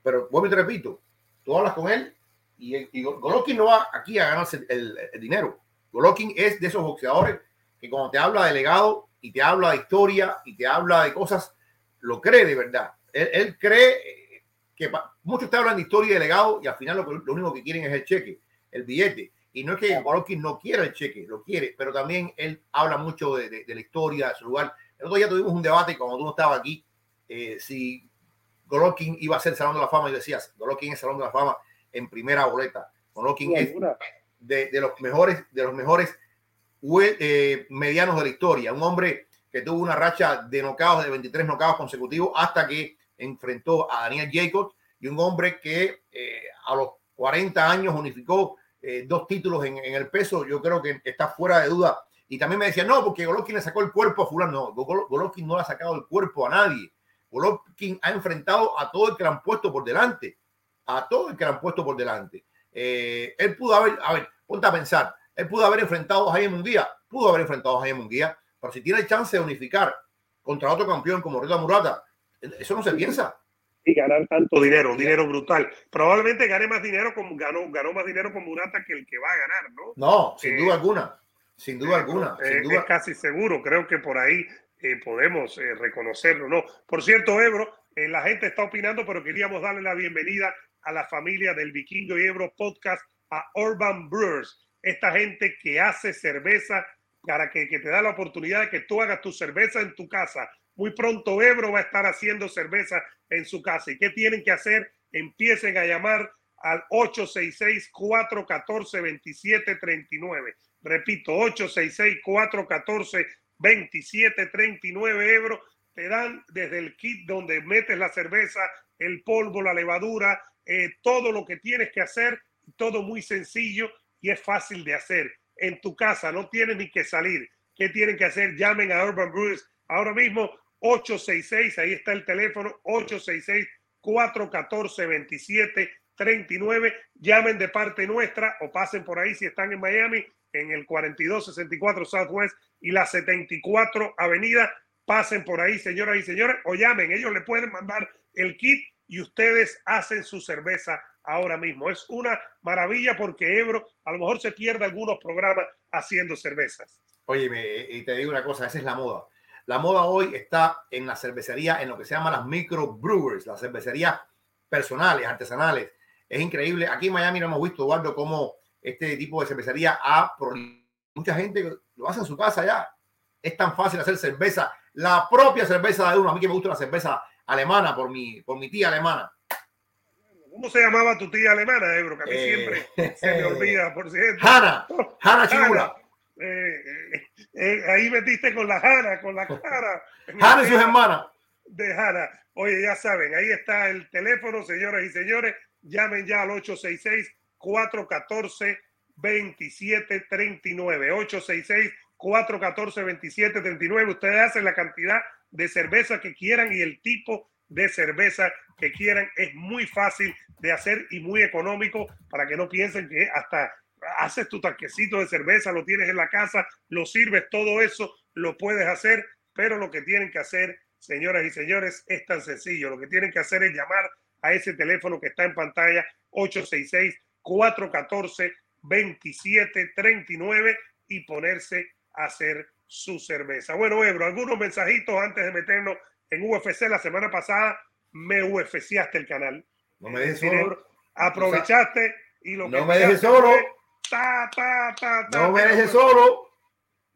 Pero vuelvo y te repito, tú hablas con él y, Golovkin no va aquí a ganarse el, dinero. Golovkin es de esos boxeadores que cuando te habla de legado y te habla de historia y te habla de cosas, lo cree de verdad. Él, cree que muchos te hablan de historia y de legado y al final lo, único que quieren es el cheque, el billete. Y no es que Golovkin no quiera el cheque, lo quiere, pero también él habla mucho de, de, la historia, de su lugar. El otro día tuvimos un debate cuando tú no estabas aquí, eh, si Golovkin iba a ser Salón de la Fama y decías, Golovkin es Salón de la Fama en primera boleta. Golovkin es de, de, los mejores, de los mejores eh, medianos de la historia. Un hombre que tuvo una racha de nocaos, de 23 nocaos consecutivos, hasta que enfrentó a Daniel Jacobs, y un hombre que eh, a los 40 años unificó eh, dos títulos en, el peso. Yo creo que está fuera de duda. Y también me decía, no, porque Golovkin le sacó el cuerpo a fulano. No, Golovkin no le ha sacado el cuerpo a nadie. Golovkin ha enfrentado a todo el que le han puesto por delante. A todo el que le han puesto por delante. Eh, él pudo haber, a ver, ponte a pensar, él pudo haber enfrentado a Jaime Munguía, pudo haber enfrentado a Jaime Munguía, pero si tiene el chance de unificar contra otro campeón como Rita Murata, eso no se piensa. Y ganar tanto dinero, dinero brutal. Probablemente gane más dinero como ganó, ganó más dinero con Murata que el que va a ganar, ¿no? No, sin duda alguna. Sin duda alguna. sin duda. Es casi seguro. Creo que por ahí eh, podemos eh, reconocerlo, ¿no? Por cierto, Ebro, eh, la gente está opinando, pero queríamos darle la bienvenida a la familia del Vikingo y Ebro Podcast, a Urban Brewers, esta gente que hace cerveza para que, te da la oportunidad de que tú hagas tu cerveza en tu casa. Muy pronto Ebro va a estar haciendo cerveza en su casa. ¿Y qué tienen que hacer? Empiecen a llamar al 866-414-2739. Repito, 866-414-2739 euros. Te dan desde el kit donde metes la cerveza, el polvo, la levadura, eh, todo lo que tienes que hacer, todo muy sencillo y es fácil de hacer. En tu casa no tienes ni que salir. ¿Qué tienen que hacer? Llamen a Urban Brews ahora mismo 866, ahí está el teléfono 866 414 2739. Llamen de parte nuestra o pasen por ahí si están en Miami en el 4264 Southwest y la 74 Avenida. Pasen por ahí, señoras y señores, o llamen. Ellos le pueden mandar el kit y ustedes hacen su cerveza ahora mismo. Es una maravilla porque Ebro a lo mejor se pierde algunos programas haciendo cervezas. Oye, y te digo una cosa, esa es la moda. La moda hoy está en la cervecería, en lo que se llama las micro brewers, las cervecerías personales, artesanales. Es increíble. Aquí en Miami no hemos visto, Eduardo, cómo este tipo de cervecería ha mucha gente lo hace en su casa ya. Es tan fácil hacer cerveza, la propia cerveza de uno. A mí que me gusta la cerveza alemana por mi, por mi tía alemana. ¿Cómo se llamaba tu tía alemana, Ebro? Que a mí eh, siempre se me olvida, por cierto. Hanna, Hanna Chigula. Eh, ahí metiste con la Hanna, con la cara. Hanna y sus hermanas. De Hanna. Oye, ya saben, ahí está el teléfono, señoras y señores. Llamen ya al 866 414 2739 866 414 2739 Ustedes hacen la cantidad de cerveza que quieran y el tipo de cerveza que quieran. Es muy fácil de hacer y muy económico para que no piensen que hasta haces tu tanquecito de cerveza, lo tienes en la casa, lo sirves, todo eso lo puedes hacer, pero lo que tienen que hacer, señoras y señores, es tan sencillo. Lo que tienen que hacer es llamar a ese teléfono que está en pantalla, 866-414-2739 y ponerse a hacer su cerveza. Bueno, Ebro, algunos mensajitos antes de meternos en UFC. La semana pasada me UFCaste el canal. No me dejes solo. Aprovechaste y lo que no me dejes solo. no me dejes solo.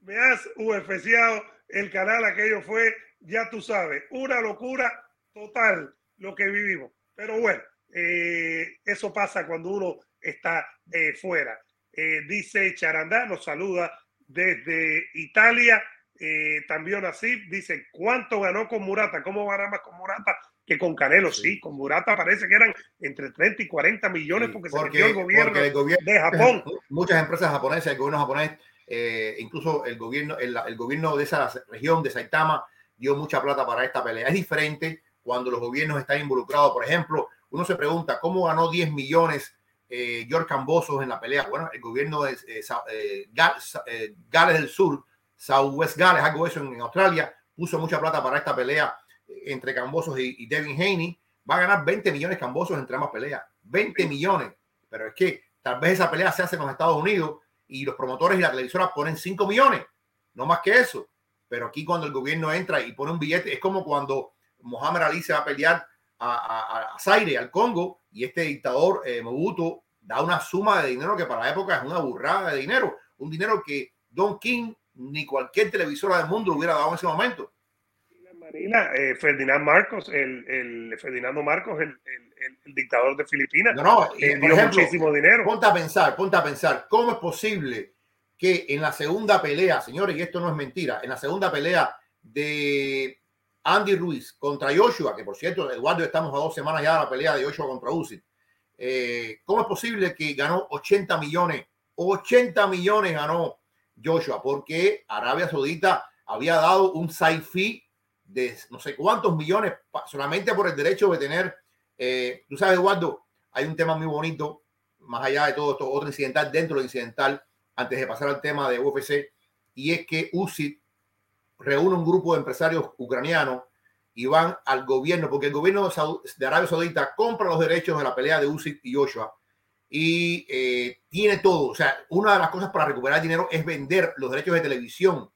Me has UFCado el canal, aquello fue, ya tú sabes, una locura total lo que vivimos. Pero bueno, eh, eso pasa cuando uno está eh, fuera. Eh, dice Charandá, nos saluda desde Italia. También así dice, ¿cuánto ganó con Murata? ¿Cómo ganar más con Murata que con Canelo? Sí, con Murata parece que eran entre 30 y 40 millones porque, se metió el gobierno, el gobierno, de Japón. Muchas empresas japonesas, el gobierno japonés, incluso el gobierno, el, el gobierno de esa región de Saitama dio mucha plata para esta pelea. Es diferente cuando los gobiernos están involucrados. Por ejemplo, uno se pregunta cómo ganó 10 millones eh, George Cambosos en la pelea. Bueno, el gobierno de eh, eh, eh, Gales del Sur, Southwest Gales, algo eso en, Australia, puso mucha plata para esta pelea entre Cambosos y, Devin Haney. Va a ganar 20 millones Cambosos entre ambas peleas. 20 millones. Pero es que tal vez esa pelea se hace en los Estados Unidos y los promotores y la televisora ponen 5 millones. No más que eso. Pero aquí cuando el gobierno entra y pone un billete, es como cuando Mohamed Ali se va a pelear a, a, Zaire, al Congo, y este dictador eh, Mobutu da una suma de dinero que para la época es una burrada de dinero, un dinero que Don King ni cualquier televisora del mundo hubiera dado en ese momento. Marina, eh, Ferdinand Marcos, el, el Ferdinando Marcos, el, el, dictador de Filipinas, no, no, eh, dio muchísimo dinero. Ponte a pensar, ponte a pensar, ¿cómo es posible que en la segunda pelea, señores, y esto no es mentira, en la segunda pelea de Andy Ruiz contra Joshua, que por cierto, Eduardo, estamos a dos semanas ya de la pelea de Joshua contra Uzi. Eh, ¿Cómo es posible que ganó 80 millones? 80 millones ganó Joshua, porque Arabia Saudita había dado un side fee de no sé cuántos millones solamente por el derecho de tener. Eh, tú sabes, Eduardo, hay un tema muy bonito, más allá de todo esto, otro incidental dentro del incidental, antes de pasar al tema de UFC, y es que Uzi reúne un grupo de empresarios ucranianos y van al gobierno, porque el gobierno de Arabia Saudita compra los derechos de la pelea de Usyk y Joshua y eh, tiene todo. O sea, una de las cosas para recuperar dinero es vender los derechos de televisión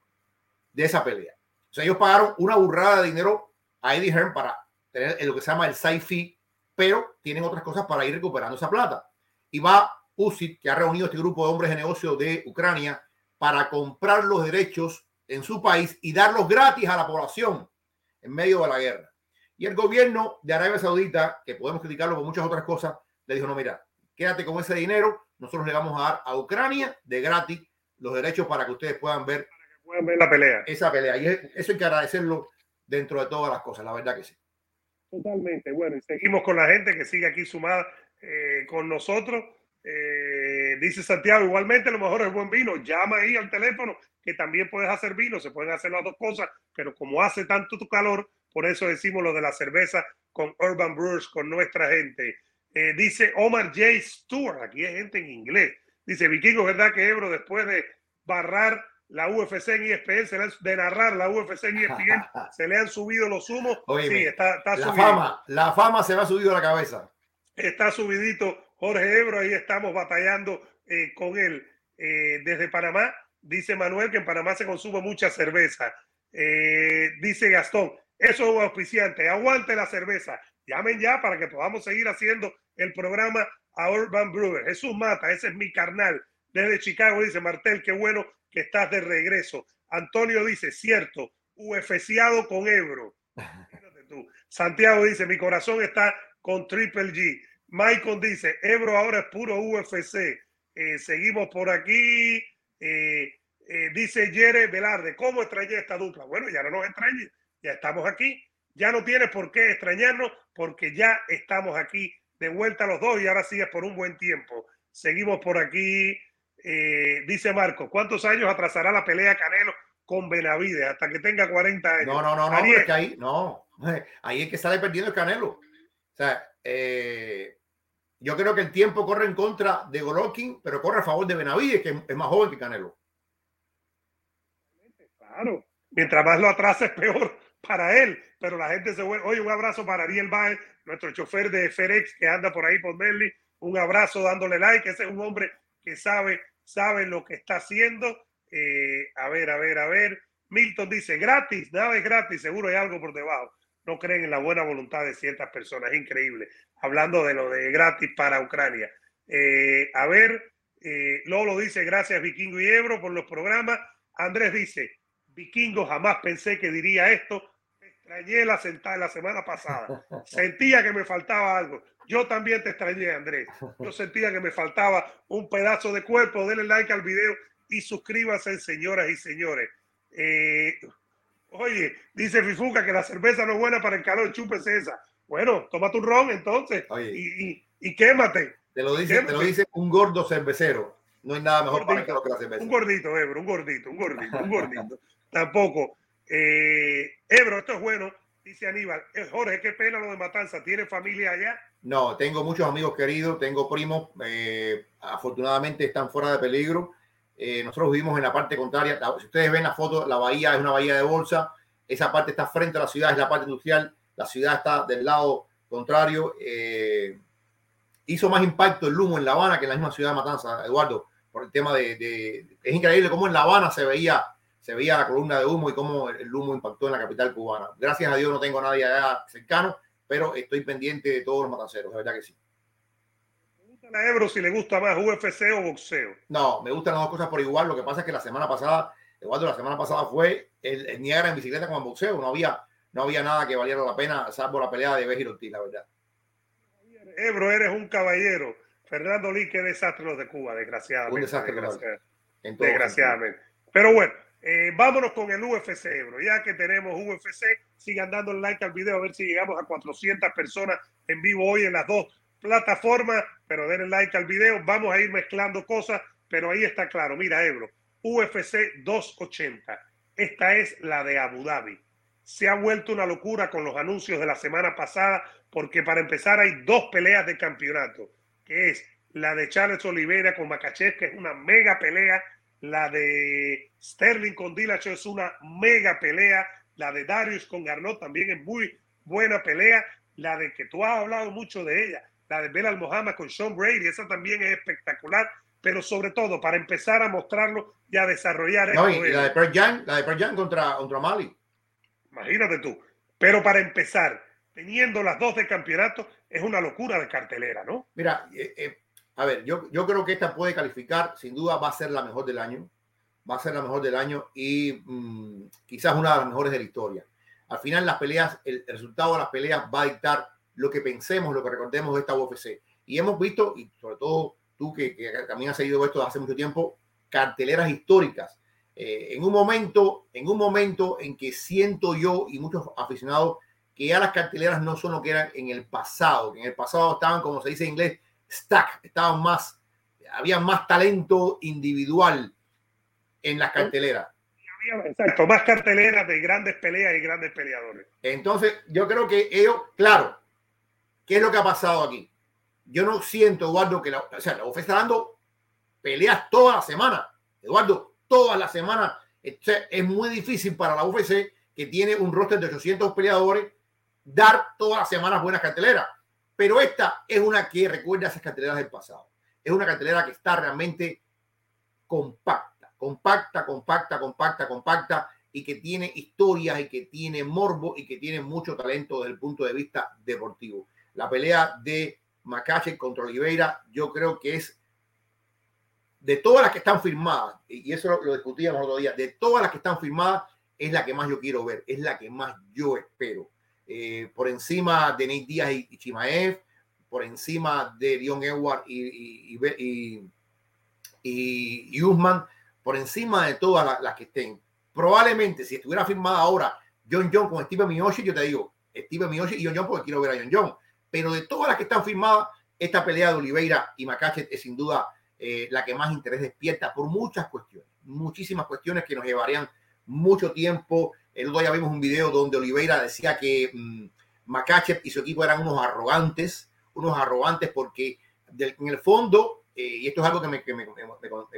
de esa pelea. O sea, ellos pagaron una burrada de dinero a Eddie Hearn para tener lo que se llama el side fee, pero tienen otras cosas para ir recuperando esa plata. Y va Usyk, que ha reunido este grupo de hombres de negocio de Ucrania, para comprar los derechos en su país y darlos gratis a la población en medio de la guerra. Y el gobierno de Arabia Saudita, que podemos criticarlo por muchas otras cosas, le dijo, no, mira, quédate con ese dinero, nosotros le vamos a dar a Ucrania de gratis los derechos para que ustedes puedan ver, puedan ver la pelea. Esa pelea. Y eso hay que agradecerlo dentro de todas las cosas, la verdad que sí. Totalmente. Bueno, y seguimos con la gente que sigue aquí sumada eh, con nosotros. Eh, dice Santiago, igualmente lo mejor es buen vino. Llama ahí al teléfono que también puedes hacer vino, se pueden hacer las dos cosas, pero como hace tanto tu calor, por eso decimos lo de la cerveza con Urban Brewers, con nuestra gente. Eh, dice Omar J. Stewart, aquí hay gente en inglés. Dice Vikingo, ¿verdad que Ebro después de barrar la UFC en ESPN, de narrar la UFC en ESPN, se le han subido los humos? sí, está, está la fama, la fama se me ha subido a la cabeza. Está subidito Jorge Ebro, ahí estamos batallando eh, con él eh, desde Panamá. Dice Manuel que en Panamá se consume mucha cerveza. Dice Gastón, eso es un auspiciante, aguante la cerveza. Llamen ya para que podamos seguir haciendo el programa a Urban Brewer. Jesús Mata, ese es mi carnal. Desde Chicago dice Martel, qué bueno que estás de regreso. Antonio dice, cierto, UFCiado con Ebro. Santiago dice, mi corazón está con Triple G. Michael dice, Ebro ahora es puro UFC. Eh, seguimos por aquí. Eh, eh, dice Jere Velarde, ¿cómo extrañé esta dupla? Bueno, ya no nos extrañe, ya estamos aquí. Ya no tienes por qué extrañarnos porque ya estamos aquí de vuelta los dos y ahora sí es por un buen tiempo. Seguimos por aquí. dice Marco, ¿cuántos años atrasará la pelea Canelo con Benavides hasta que tenga 40 años? No, no, no, no, ahí, no, ahí es que sale perdiendo el Canelo. O sea, eh, yo creo que el tiempo corre en contra de Golovkin, pero corre a favor de Benavides, que es más joven que Canelo. Claro, mientras más lo atrasa es peor para él, pero la gente se vuelve. Oye, un abrazo para Ariel Baez, nuestro chofer de FedEx que anda por ahí por Merly. Un abrazo dándole like. Ese es un hombre que sabe, sabe lo que está haciendo. Eh, a ver, a ver, a ver. Milton dice, gratis, nada es gratis, seguro hay algo por debajo no creen en la buena voluntad de ciertas personas. Increíble. Hablando de lo de gratis para Ucrania. Eh, a ver, eh, Lolo dice, gracias Vikingo y Ebro por los programas. Andrés dice, Vikingo, jamás pensé que diría esto. extrañé la sentada la semana pasada. Sentía que me faltaba algo. Yo también te extrañé, Andrés. Yo sentía que me faltaba un pedazo de cuerpo. Denle like al video y suscríbanse, señoras y señores. Eh, Oye, dice Fifuca que la cerveza no es buena para el calor, chúpese esa. Bueno, toma tu ron entonces y, y, quémate. Te lo, dice, te lo dice un gordo cervecero. No hay nada mejor para el calor que la cerveza. Un gordito, Ebro, un gordito, un gordito, un gordito. Tampoco. Eh, Ebro, esto es bueno, dice Aníbal. Eh, Jorge, qué pena lo de Matanza. ¿Tiene familia allá? No, tengo muchos amigos queridos, tengo primos. Eh, afortunadamente están fuera de peligro eh, nosotros vivimos en la parte contraria. Si ustedes ven la foto, la bahía es una bahía de bolsa. Esa parte está frente a la ciudad, es la parte industrial. La ciudad está del lado contrario. Hizo más impacto el humo en La Habana que en la misma ciudad de Matanza, Eduardo, por el tema de, es increíble cómo en La Habana se veía se veía la columna de humo y cómo el humo impactó en la capital cubana. Gracias a Dios no tengo a nadie allá cercano, pero estoy pendiente de todos los matanceros, de verdad que sí a Ebro si le gusta más UFC o boxeo. No, me gustan las dos cosas por igual. Lo que pasa es que la semana pasada, Eduardo, la semana pasada fue el, el Niagara en bicicleta con el boxeo. No había, no había nada que valiera la pena, salvo la pelea de Bejir Ortiz, la verdad. Ebro, eres un caballero. Fernando Lee, qué desastre los de Cuba, desgraciadamente. Un desastre, desgraciadamente. desgraciadamente. Pero bueno, eh, vámonos con el UFC, Ebro. Ya que tenemos UFC, sigan dando like al video a ver si llegamos a 400 personas en vivo hoy en las dos plataformas. Pero denle like al video. Vamos a ir mezclando cosas, pero ahí está claro. Mira, Ebro, UFC 280. Esta es la de Abu Dhabi. Se ha vuelto una locura con los anuncios de la semana pasada, porque para empezar hay dos peleas de campeonato, que es la de Charles Oliveira con Makachev, que es una mega pelea la de Sterling con Dillashaw es una mega pelea, la de Darius con Garnot también es muy buena pelea, la de que tú has hablado mucho de ella, la de Belal Mohamed con Sean Brady, esa también es espectacular, pero sobre todo para empezar a mostrarlo y a desarrollar. No, y la de Jam, la de contra, contra Mali. Imagínate tú. Pero para empezar, teniendo las dos de campeonato, es una locura de cartelera, ¿no? Mira, eh, eh, a ver, yo, yo creo que esta puede calificar, sin duda va a ser la mejor del año, va a ser la mejor del año y mm, quizás una de las mejores de la historia. Al final las peleas, el, resultado de las peleas va a dictar lo que pensemos, lo que recordemos de esta UFC. Y hemos visto, y sobre todo tú que, que también has seguido esto hace mucho tiempo, carteleras históricas. Eh, en un momento, en un momento en que siento yo y muchos aficionados que ya las carteleras no son lo que eran en el pasado, que en el pasado estaban, como se dice en inglés, stack, estaban más, había más talento individual en las carteleras. Exacto, más carteleras de grandes peleas y grandes peleadores. Entonces, yo creo que ellos, claro, ¿qué es lo que ha pasado aquí? Yo no siento, Eduardo, que la, o sea, la UFC está dando peleas toda la semana. Eduardo, toda la semana. es muy difícil para la UFC, que tiene un roster de 800 peleadores, dar todas las semanas buenas carteleras. Pero esta es una que recuerda esas carteleras del pasado. Es una cartelera que está realmente compacta, compacta, compacta, compacta, compacta y que tiene historias y que tiene morbo y que tiene mucho talento desde el punto de vista deportivo. La pelea de Macache contra Oliveira, yo creo que es de todas las que están firmadas, y eso lo, discutíamos otro día, de todas las que están firmadas, es la que más yo quiero ver, es la que más yo espero. Eh, por encima de Nate Díaz y, Chimaev, por encima de Dion Edward y, y, y, Usman, por encima de todas las, que estén. Probablemente, si estuviera firmada ahora John John con Steve Miyoshi, yo te digo, Steve Miyoshi y John John porque quiero ver a John John. Pero de todas las que están firmadas, esta pelea de Oliveira y Macachet es sin duda eh, la que más interés despierta por muchas cuestiones, muchísimas cuestiones que nos llevarían mucho tiempo el otro día vimos un video donde Oliveira decía que mmm, y su equipo eran unos arrogantes, unos arrogantes porque en el fondo, eh, y esto es algo que me,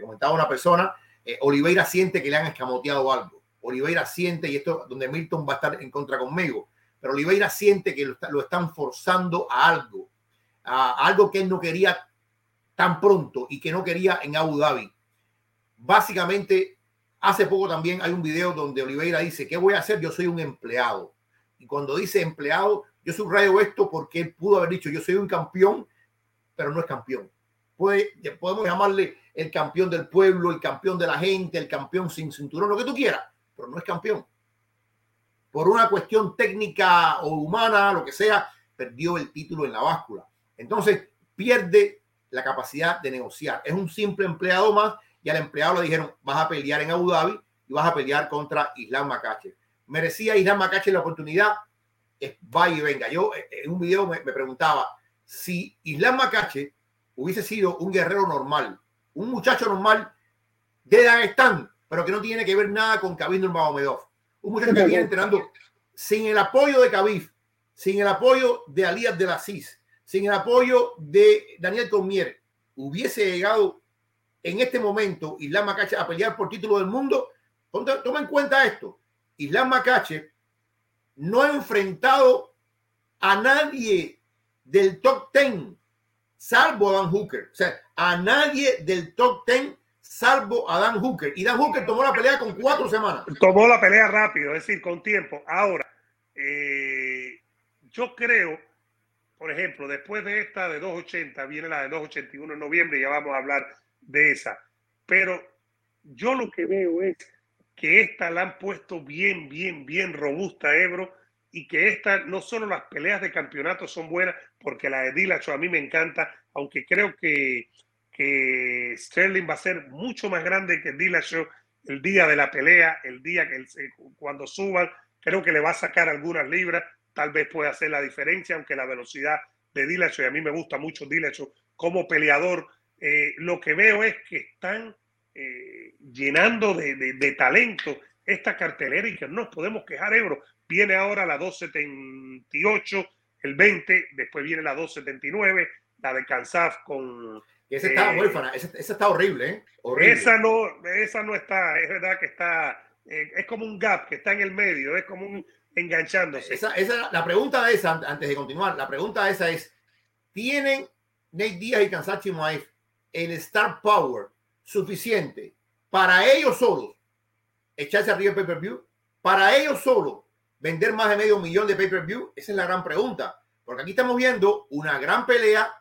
comentaba una persona, eh, Oliveira siente que le han escamoteado algo. Oliveira siente, y esto donde Milton va a estar en contra conmigo, pero Oliveira siente que lo están forzando a algo, a algo que él no quería tan pronto y que no quería en Abu Dhabi. Básicamente Hace poco también hay un video donde Oliveira dice, ¿qué voy a hacer? Yo soy un empleado. Y cuando dice empleado, yo subrayo esto porque él pudo haber dicho, yo soy un campeón, pero no es campeón. Puede, podemos llamarle el campeón del pueblo, el campeón de la gente, el campeón sin cinturón, lo que tú quieras, pero no es campeón. Por una cuestión técnica o humana, lo que sea, perdió el título en la báscula. Entonces, pierde la capacidad de negociar. Es un simple empleado más y al empleado le dijeron, vas a pelear en Abu Dhabi y vas a pelear contra Islam Makache. ¿Merecía Islam Makache la oportunidad? Es vaya y venga. Yo eh, en un video me, preguntaba, si Islam Makache hubiese sido un guerrero normal, un muchacho normal de Dagestán, pero que no tiene que ver nada con Khabib Nurmagomedov, un muchacho que viene entrenando sin el apoyo de Khabib, sin el apoyo de Alias de la CIS, sin el apoyo de Daniel Cormier, hubiese llegado en este momento Islam Macache a pelear por título del mundo, toma en cuenta esto. Islam Macache no ha enfrentado a nadie del top 10, salvo a Dan Hooker. O sea, a nadie del top 10, salvo a Dan Hooker. Y Dan Hooker tomó la pelea con cuatro semanas. Tomó la pelea rápido, es decir, con tiempo. Ahora, eh, yo creo por ejemplo, después de esta de 280, viene la de 281 en noviembre, ya vamos a hablar de esa. Pero yo lo que veo es que esta la han puesto bien, bien, bien robusta, Ebro, y que esta, no solo las peleas de campeonato son buenas, porque la de Dilacho a mí me encanta, aunque creo que, que Sterling va a ser mucho más grande que Dilacho el día de la pelea, el día que cuando suban, creo que le va a sacar algunas libras, tal vez pueda hacer la diferencia, aunque la velocidad de Dillashaw, y a mí me gusta mucho Dillashaw como peleador, eh, lo que veo es que están eh, llenando de, talento esta cartelera y que no nos podemos quejar, Ebro. Viene ahora la 278, el 20, después viene la 279, la de Kansas con... Esa está eh, huérfana, esa, está horrible, ¿eh? Horrible. Esa no, esa no está, es verdad que está, es como un gap que está en el medio, es como un, enganchándose. Esa, esa, la pregunta de esa, antes de continuar, la pregunta de esa es, ¿tienen Nate Díaz y Kansachi Moaif el star power suficiente para ellos solos echarse arriba el pay-per-view? Para ellos solos vender más de medio millón de pay-per-view? Esa es la gran pregunta. Porque aquí estamos viendo una gran pelea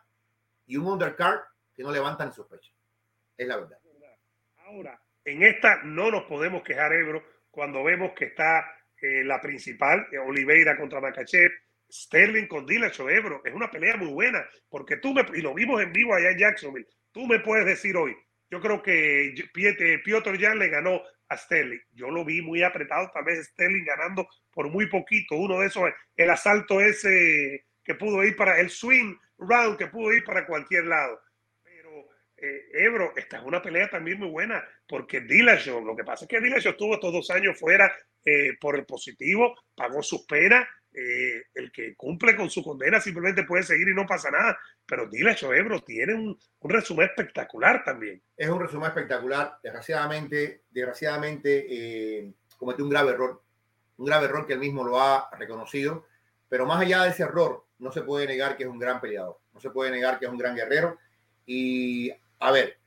y un undercard que no levantan sospecha. Es la verdad. Ahora, en esta no nos podemos quejar, Ebro, cuando vemos que está eh, la principal, eh, Oliveira contra Makachev, Sterling con Dillashaw Ebro. Es una pelea muy buena, porque tú me, y lo vimos en vivo allá en Jacksonville, tú me puedes decir hoy, yo creo que Piotr Jan le ganó a Sterling. Yo lo vi muy apretado, tal vez Sterling ganando por muy poquito. Uno de esos, el asalto ese que pudo ir para el swing round, que pudo ir para cualquier lado. Pero eh, Ebro, esta es una pelea también muy buena, porque Dillashaw, lo que pasa es que Dillashaw estuvo estos dos años fuera eh, por el positivo, pagó sus penas. Eh, el que cumple con su condena simplemente puede seguir y no pasa nada. Pero dile, Ebro tiene un, resumen espectacular también. Es un resumen espectacular. Desgraciadamente, desgraciadamente eh, cometió un grave error. Un grave error que él mismo lo ha reconocido. Pero más allá de ese error, no se puede negar que es un gran peleador. No se puede negar que es un gran guerrero. Y a ver,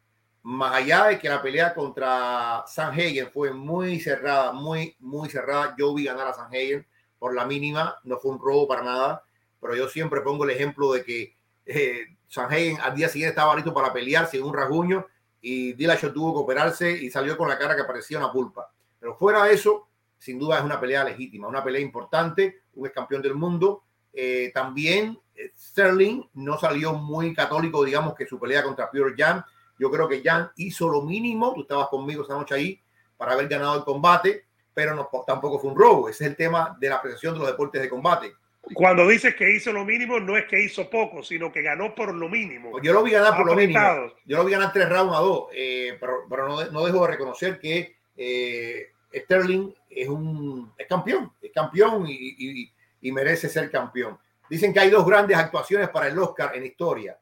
más allá de que la pelea contra Sanhagen fue muy cerrada, muy, muy cerrada, yo vi ganar a Sanhagen por la mínima, no fue un robo para nada, pero yo siempre pongo el ejemplo de que eh, Sanhagen al día siguiente estaba listo para pelear sin un rasguño y Dillashaw tuvo que operarse y salió con la cara que parecía una pulpa. Pero fuera de eso, sin duda es una pelea legítima, una pelea importante, un ex campeón del mundo. Eh, también eh, Sterling no salió muy católico, digamos, que su pelea contra Pure Jam yo creo que Jan hizo lo mínimo, tú estabas conmigo esa noche ahí para haber ganado el combate, pero no, tampoco fue un robo. Ese es el tema de la apreciación de los deportes de combate. Cuando dices que hizo lo mínimo, no es que hizo poco, sino que ganó por lo mínimo. Yo lo vi ganar por lo mínimo. Yo lo vi ganar tres rounds a dos, eh, pero, pero no, no, dejo de reconocer que eh, Sterling es un es campeón, es campeón y, y, y, merece ser campeón. Dicen que hay dos grandes actuaciones para el Oscar en historia.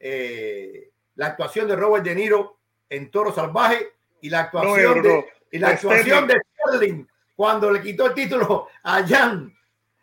Eh, la actuación de Robert De Niro en Toro Salvaje y la actuación, de, y la actuación de Sterling cuando le quitó el título a Jan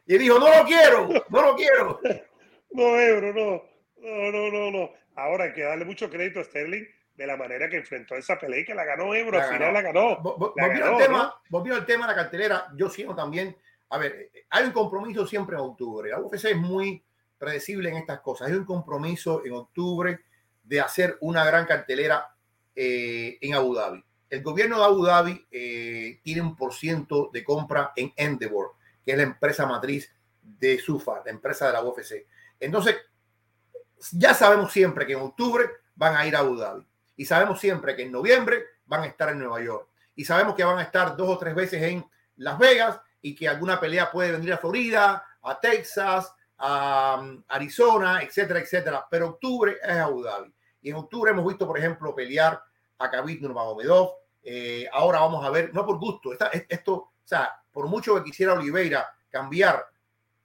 y dijo, no lo quiero, no lo quiero. No, Ebro, no, no, no, no, no. Ahora hay que darle mucho crédito a Sterling de la manera que enfrentó esa pelea y que la ganó Ebro, al final la ganó. Volviendo al tema, volviendo al tema de la cartelera, yo siento también, a ver, hay un compromiso siempre en octubre. La UFC es muy predecible en estas cosas. Hay un compromiso en octubre de hacer una gran cartelera eh, en Abu Dhabi. El gobierno de Abu Dhabi eh, tiene un por de compra en Endeavor, que es la empresa matriz de SUFA, la empresa de la UFC. Entonces, ya sabemos siempre que en octubre van a ir a Abu Dhabi. Y sabemos siempre que en noviembre van a estar en Nueva York. Y sabemos que van a estar dos o tres veces en Las Vegas y que alguna pelea puede venir a Florida, a Texas, a um, Arizona, etcétera, etcétera. Pero octubre es Abu Dhabi. Y en octubre hemos visto, por ejemplo, pelear a Khabib Nurmagomedov. Eh, ahora vamos a ver, no por gusto, esto, o sea, por mucho que quisiera Oliveira cambiar,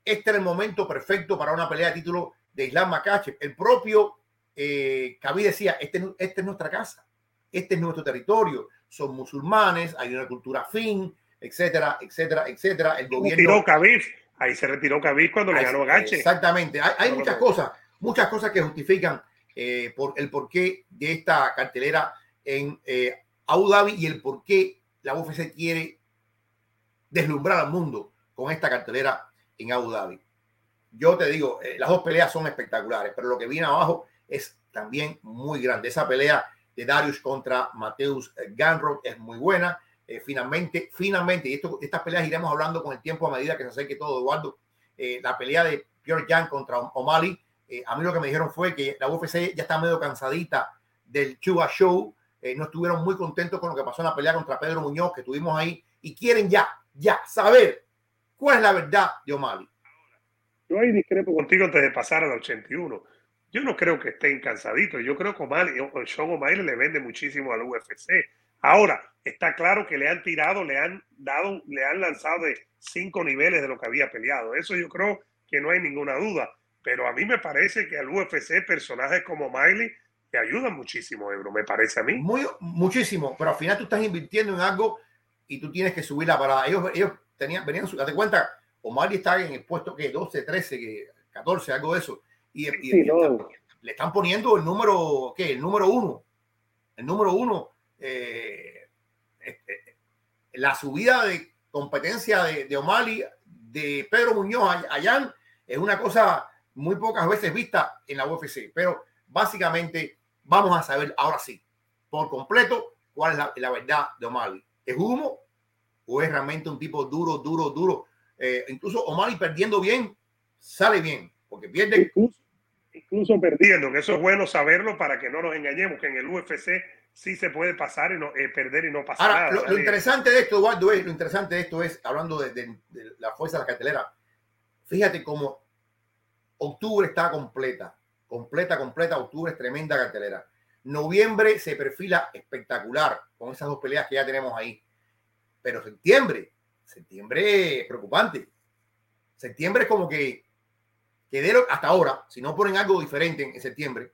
este era el momento perfecto para una pelea de título de Islam Makachev. El propio eh, Khabib decía, este, este es nuestra casa, este es nuestro territorio, son musulmanes, hay una cultura fin, etcétera, etcétera, etcétera. El gobierno... Khabib Ahí se retiró Khabib cuando le ganó Gache. Exactamente. Hay, muchas cosas, muchas cosas que justifican eh, por el porqué de esta cartelera en eh, Abu Dhabi y el porqué la UFC quiere deslumbrar al mundo con esta cartelera en Abu Dhabi. yo te digo, eh, las dos peleas son espectaculares, pero lo que viene abajo es también muy grande. Esa pelea de Darius contra Mateus Ganrod es muy buena. Eh, finalmente, finalmente, y esto, estas peleas iremos hablando con el tiempo a medida que se acerque todo, Eduardo. Eh, la pelea de Pierre Jan contra O'Malley, a mí lo que me dijeron fue que la UFC ya está medio cansadita del Chuba Show. No estuvieron muy contentos con lo que pasó en la pelea contra Pedro Muñoz, que estuvimos ahí, y quieren ya, ya saber cuál es la verdad de O'Malley. Yo ahí discrepo contigo antes de pasar al 81. Yo no creo que estén cansaditos. Yo creo que O'Malley, Sean O'Malley le vende muchísimo al UFC. Ahora, está claro que le han tirado, le han dado, le han lanzado de cinco niveles de lo que había peleado. Eso yo creo que no hay ninguna duda. Pero a mí me parece que al UFC personajes como Miley te ayudan muchísimo, Ebro, me parece a mí. Muy, muchísimo, pero al final tú estás invirtiendo en algo y tú tienes que subir la parada. Ellos, ellos tenían, venían, date cuenta, Omar está en el puesto que 12, 13, 14, algo de eso. Y, le están poniendo el número, ¿qué? El número uno. El número uno. Eh, este, la subida de competencia de, de O'Malley, de Pedro Muñoz allá es una cosa muy pocas veces vista en la UFC. Pero básicamente vamos a saber ahora sí, por completo, cuál es la, la verdad de O'Malley. ¿Es humo o es realmente un tipo duro, duro, duro? Eh, incluso O'Malley perdiendo bien, sale bien, porque pierde. Incluso, perdiendo, que eso es bueno saberlo para que no nos engañemos, que en el UFC sí se puede pasar y no, eh, perder y no pasar nada. Lo, interesante de esto, Eduardo, es, lo interesante de esto es, hablando de, la fuerza de la cartelera, fíjate cómo octubre está completa, completa, completa, octubre es tremenda cartelera. Noviembre se perfila espectacular con esas dos peleas que ya tenemos ahí. Pero septiembre, septiembre preocupante. Septiembre es como que, que hasta ahora, si no ponen algo diferente en, septiembre,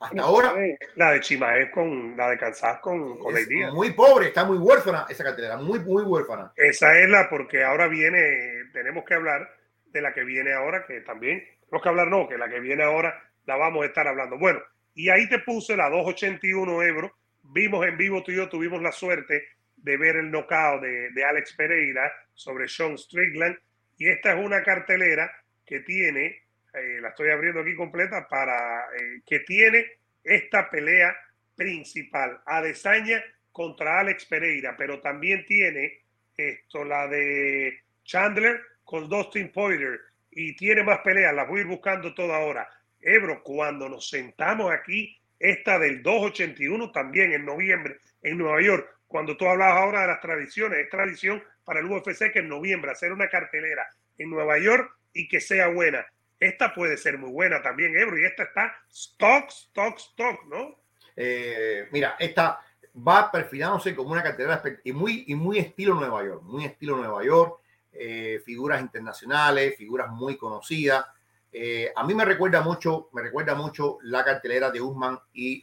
hasta ahora. La de Chimaez con la de Kansas con, con es Muy pobre, está muy huérfana esa cartelera, muy, muy huérfana. Esa es la, porque ahora viene, tenemos que hablar de la que viene ahora, que también, tenemos que hablar, no, que la que viene ahora la vamos a estar hablando. Bueno, y ahí te puse la 281 euros. Vimos en vivo, tú y yo tuvimos la suerte de ver el knockout de, Alex Pereira sobre Sean Strickland. Y esta es una cartelera que tiene, eh, la estoy abriendo aquí completa, para eh, que tiene esta pelea principal, Adesanya contra Alex Pereira, pero también tiene esto, la de Chandler con Dustin Poirier, y tiene más peleas, las voy a ir buscando toda ahora. Ebro, cuando nos sentamos aquí, esta del 281 también en noviembre en Nueva York, cuando tú hablas ahora de las tradiciones, es tradición para el UFC que en noviembre hacer una cartelera en Nueva York y que sea buena. Esta puede ser muy buena también, Ebro, y esta está stock, stock, stock, ¿no? Eh, mira, esta va perfilándose como una cartelera y muy, y muy estilo Nueva York, muy estilo Nueva York, eh, figuras internacionales, figuras muy conocidas. Eh, a mí me recuerda mucho, me recuerda mucho la cartelera de Usman y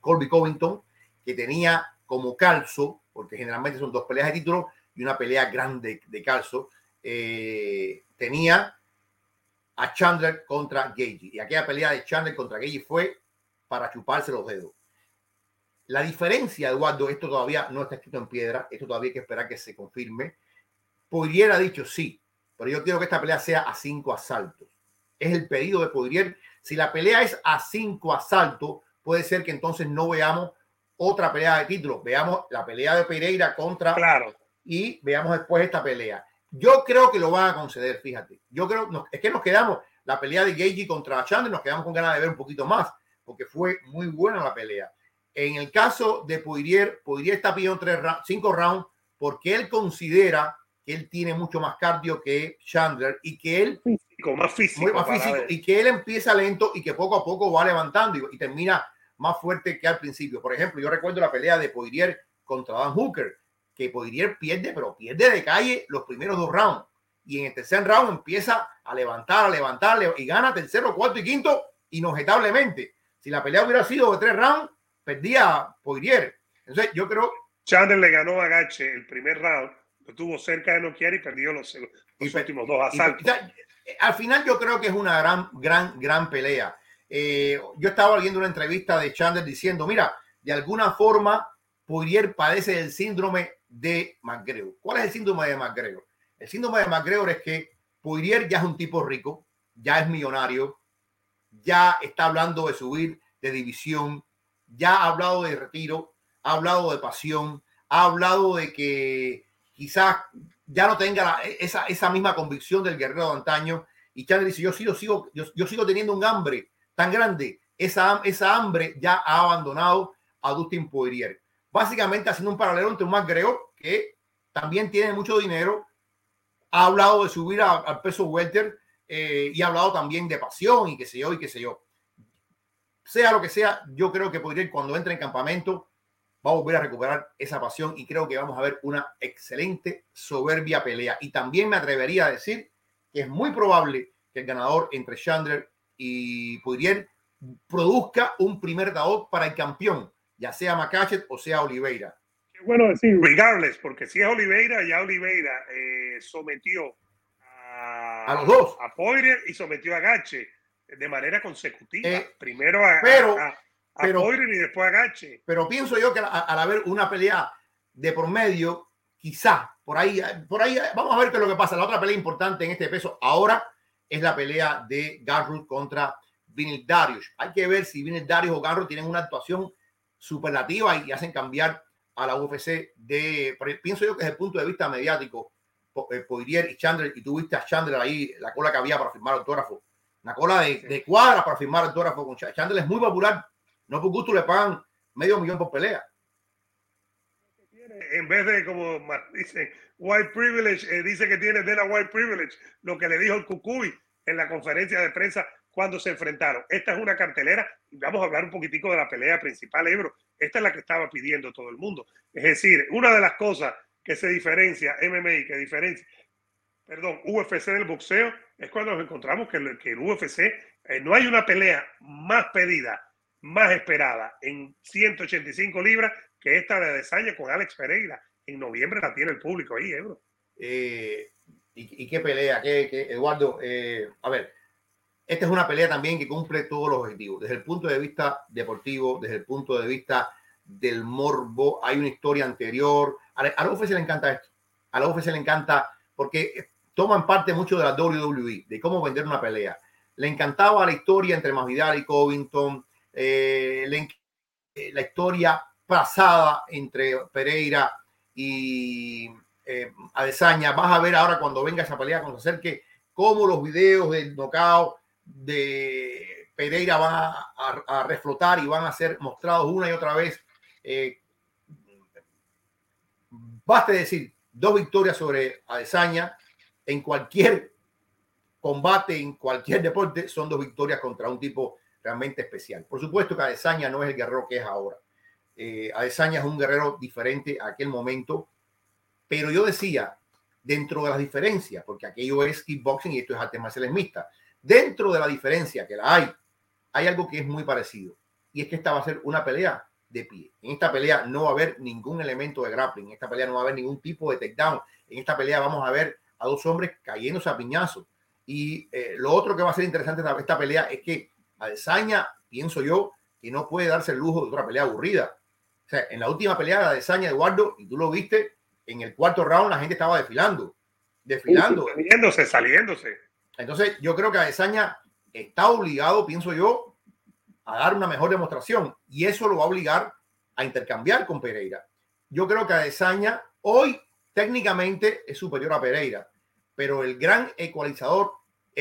Colby Covington, que tenía como calzo, porque generalmente son dos peleas de título y una pelea grande de calzo, eh, tenía a Chandler contra Gage. Y aquella pelea de Chandler contra Gage fue para chuparse los dedos. La diferencia, Eduardo, esto todavía no está escrito en piedra, esto todavía hay que esperar que se confirme. Poirier ha dicho sí, pero yo quiero que esta pelea sea a cinco asaltos. Es el pedido de Poirier. Si la pelea es a cinco asaltos, puede ser que entonces no veamos otra pelea de título. Veamos la pelea de Pereira contra. Claro. Y veamos después esta pelea. Yo creo que lo van a conceder, fíjate. Yo creo, es que nos quedamos, la pelea de Gagey contra Chandler, nos quedamos con ganas de ver un poquito más, porque fue muy buena la pelea. En el caso de Poirier, Poirier está pidiendo tres, cinco rounds porque él considera él tiene mucho más cardio que Chandler y que él físico, más físico, más físico y que él empieza lento y que poco a poco va levantando y termina más fuerte que al principio. Por ejemplo, yo recuerdo la pelea de Poirier contra Dan Hooker, que Poirier pierde, pero pierde de calle los primeros dos rounds. Y en el tercer round empieza a levantar, a levantar, y gana tercero, cuarto y quinto inobjetablemente. Si la pelea hubiera sido de tres rounds, perdía Poirier. Entonces, yo creo. Chandler le ganó a Gache el primer round, lo tuvo cerca de noquear y perdió los, últimos dos asaltos. al final, yo creo que es una gran, gran, gran pelea. Eh, yo estaba viendo una entrevista de Chandler diciendo, mira, de alguna forma Poirier padece del síndrome de McGregor. ¿Cuál es el síndrome de McGregor? El síndrome de McGregor es que Poirier ya es un tipo rico, ya es millonario, ya está hablando de subir de división, ya ha hablado de retiro, ha hablado de pasión, ha hablado de que quizás ya no tenga esa, esa misma convicción del guerrero de antaño. Y Chandler dice, yo sigo, sigo, yo, yo sigo teniendo un hambre tan grande. Esa, esa hambre ya ha abandonado a Dustin Poirier. Básicamente haciendo un paralelo entre un McGregor que también tiene mucho dinero, ha hablado de subir al peso welter eh, y ha hablado también de pasión y qué sé yo y qué sé yo. Sea lo que sea, yo creo que Poirier cuando entre en campamento va a volver a recuperar esa pasión y creo que vamos a ver una excelente, soberbia pelea. Y también me atrevería a decir que es muy probable que el ganador entre Chandler y Poirier produzca un primer daot para el campeón, ya sea Macachet o sea Oliveira. Qué bueno decir, regardless, porque si es Oliveira, ya Oliveira eh, sometió a, los dos, a Poirier y sometió a Gache de manera consecutiva. Eh, Primero a, pero, Poirier y después a Gache. Pero pienso yo que al, haber una pelea de por medio, quizá por ahí, por ahí, vamos a ver qué es lo que pasa. La otra pelea importante en este peso ahora es la pelea de Garrett contra Vinil Darius. Hay que ver si Vinil Darius o Garrett tienen una actuación superlativa y hacen cambiar a la UFC de, pienso yo que desde el punto de vista mediático, eh, Poirier y Chandler, y tú viste a Chandler ahí, la cola que había para firmar autógrafo, una cola de, de cuadra para firmar autógrafo con Chandler es muy popular, no por gusto le pagan medio millón por pelea. En vez de, como dice, white privilege, eh, dice que tiene de la white privilege, lo que le dijo el Cucuy en la conferencia de prensa cuando se enfrentaron. Esta es una cartelera vamos a hablar un poquitico de la pelea principal, Ebro. Esta es la que estaba pidiendo todo el mundo. Es decir, una de las cosas que se diferencia MMA, que diferencia, perdón, UFC del boxeo, es cuando nos encontramos que, el, que UFC eh, no hay una pelea más pedida, más esperada en 185 libras que esta de Adesanya con Alex Pereira. En noviembre la tiene el público ahí, Ebro. Eh, y, qué pelea? ¿Qué, Eduardo, eh, a ver, esta es una pelea también que cumple todos los objetivos. Desde el punto de vista deportivo, desde el punto de vista del morbo, hay una historia anterior. A la UFC le encanta esto. A la UFC le encanta porque toman parte mucho de la WWE, de cómo vender una pelea. Le encantaba la historia entre Masvidal y Covington, eh, eh, la historia pasada entre Pereira y eh, Adesanya. Vas a ver ahora cuando venga esa pelea, cómo los videos del knockout de Pereira van a, reflotar y van a ser mostrados una y otra vez. Eh, basta decir, dos victorias sobre Adesanya en cualquier combate, en cualquier deporte, son dos victorias contra un tipo realmente especial. Por supuesto que Adesanya no es el guerrero que es ahora. Eh, Adesanya es un guerrero diferente a aquel momento, pero yo decía, dentro de las diferencias, porque aquello es kickboxing y esto es arte marciales mixtas, Dentro de la diferencia que la hay, hay algo que es muy parecido. Y es que esta va a ser una pelea de pie. En esta pelea no va a haber ningún elemento de grappling. En esta pelea no va a haber ningún tipo de takedown. En esta pelea vamos a ver a dos hombres cayéndose a piñazos. Y eh, lo otro que va a ser interesante de esta pelea es que Adesanya, pienso yo, que no puede darse el lujo de otra pelea aburrida. O sea, en la última pelea de Adesanya, Eduardo, y tú lo viste, en el cuarto round la gente estaba desfilando. Desfilando. Saliéndose, saliéndose. Entonces, yo creo que Adesanya está obligado, pienso yo, a dar una mejor demostración y eso lo va a obligar a intercambiar con Pereira. Yo creo que Adesanya hoy técnicamente es superior a Pereira, pero el gran ecualizador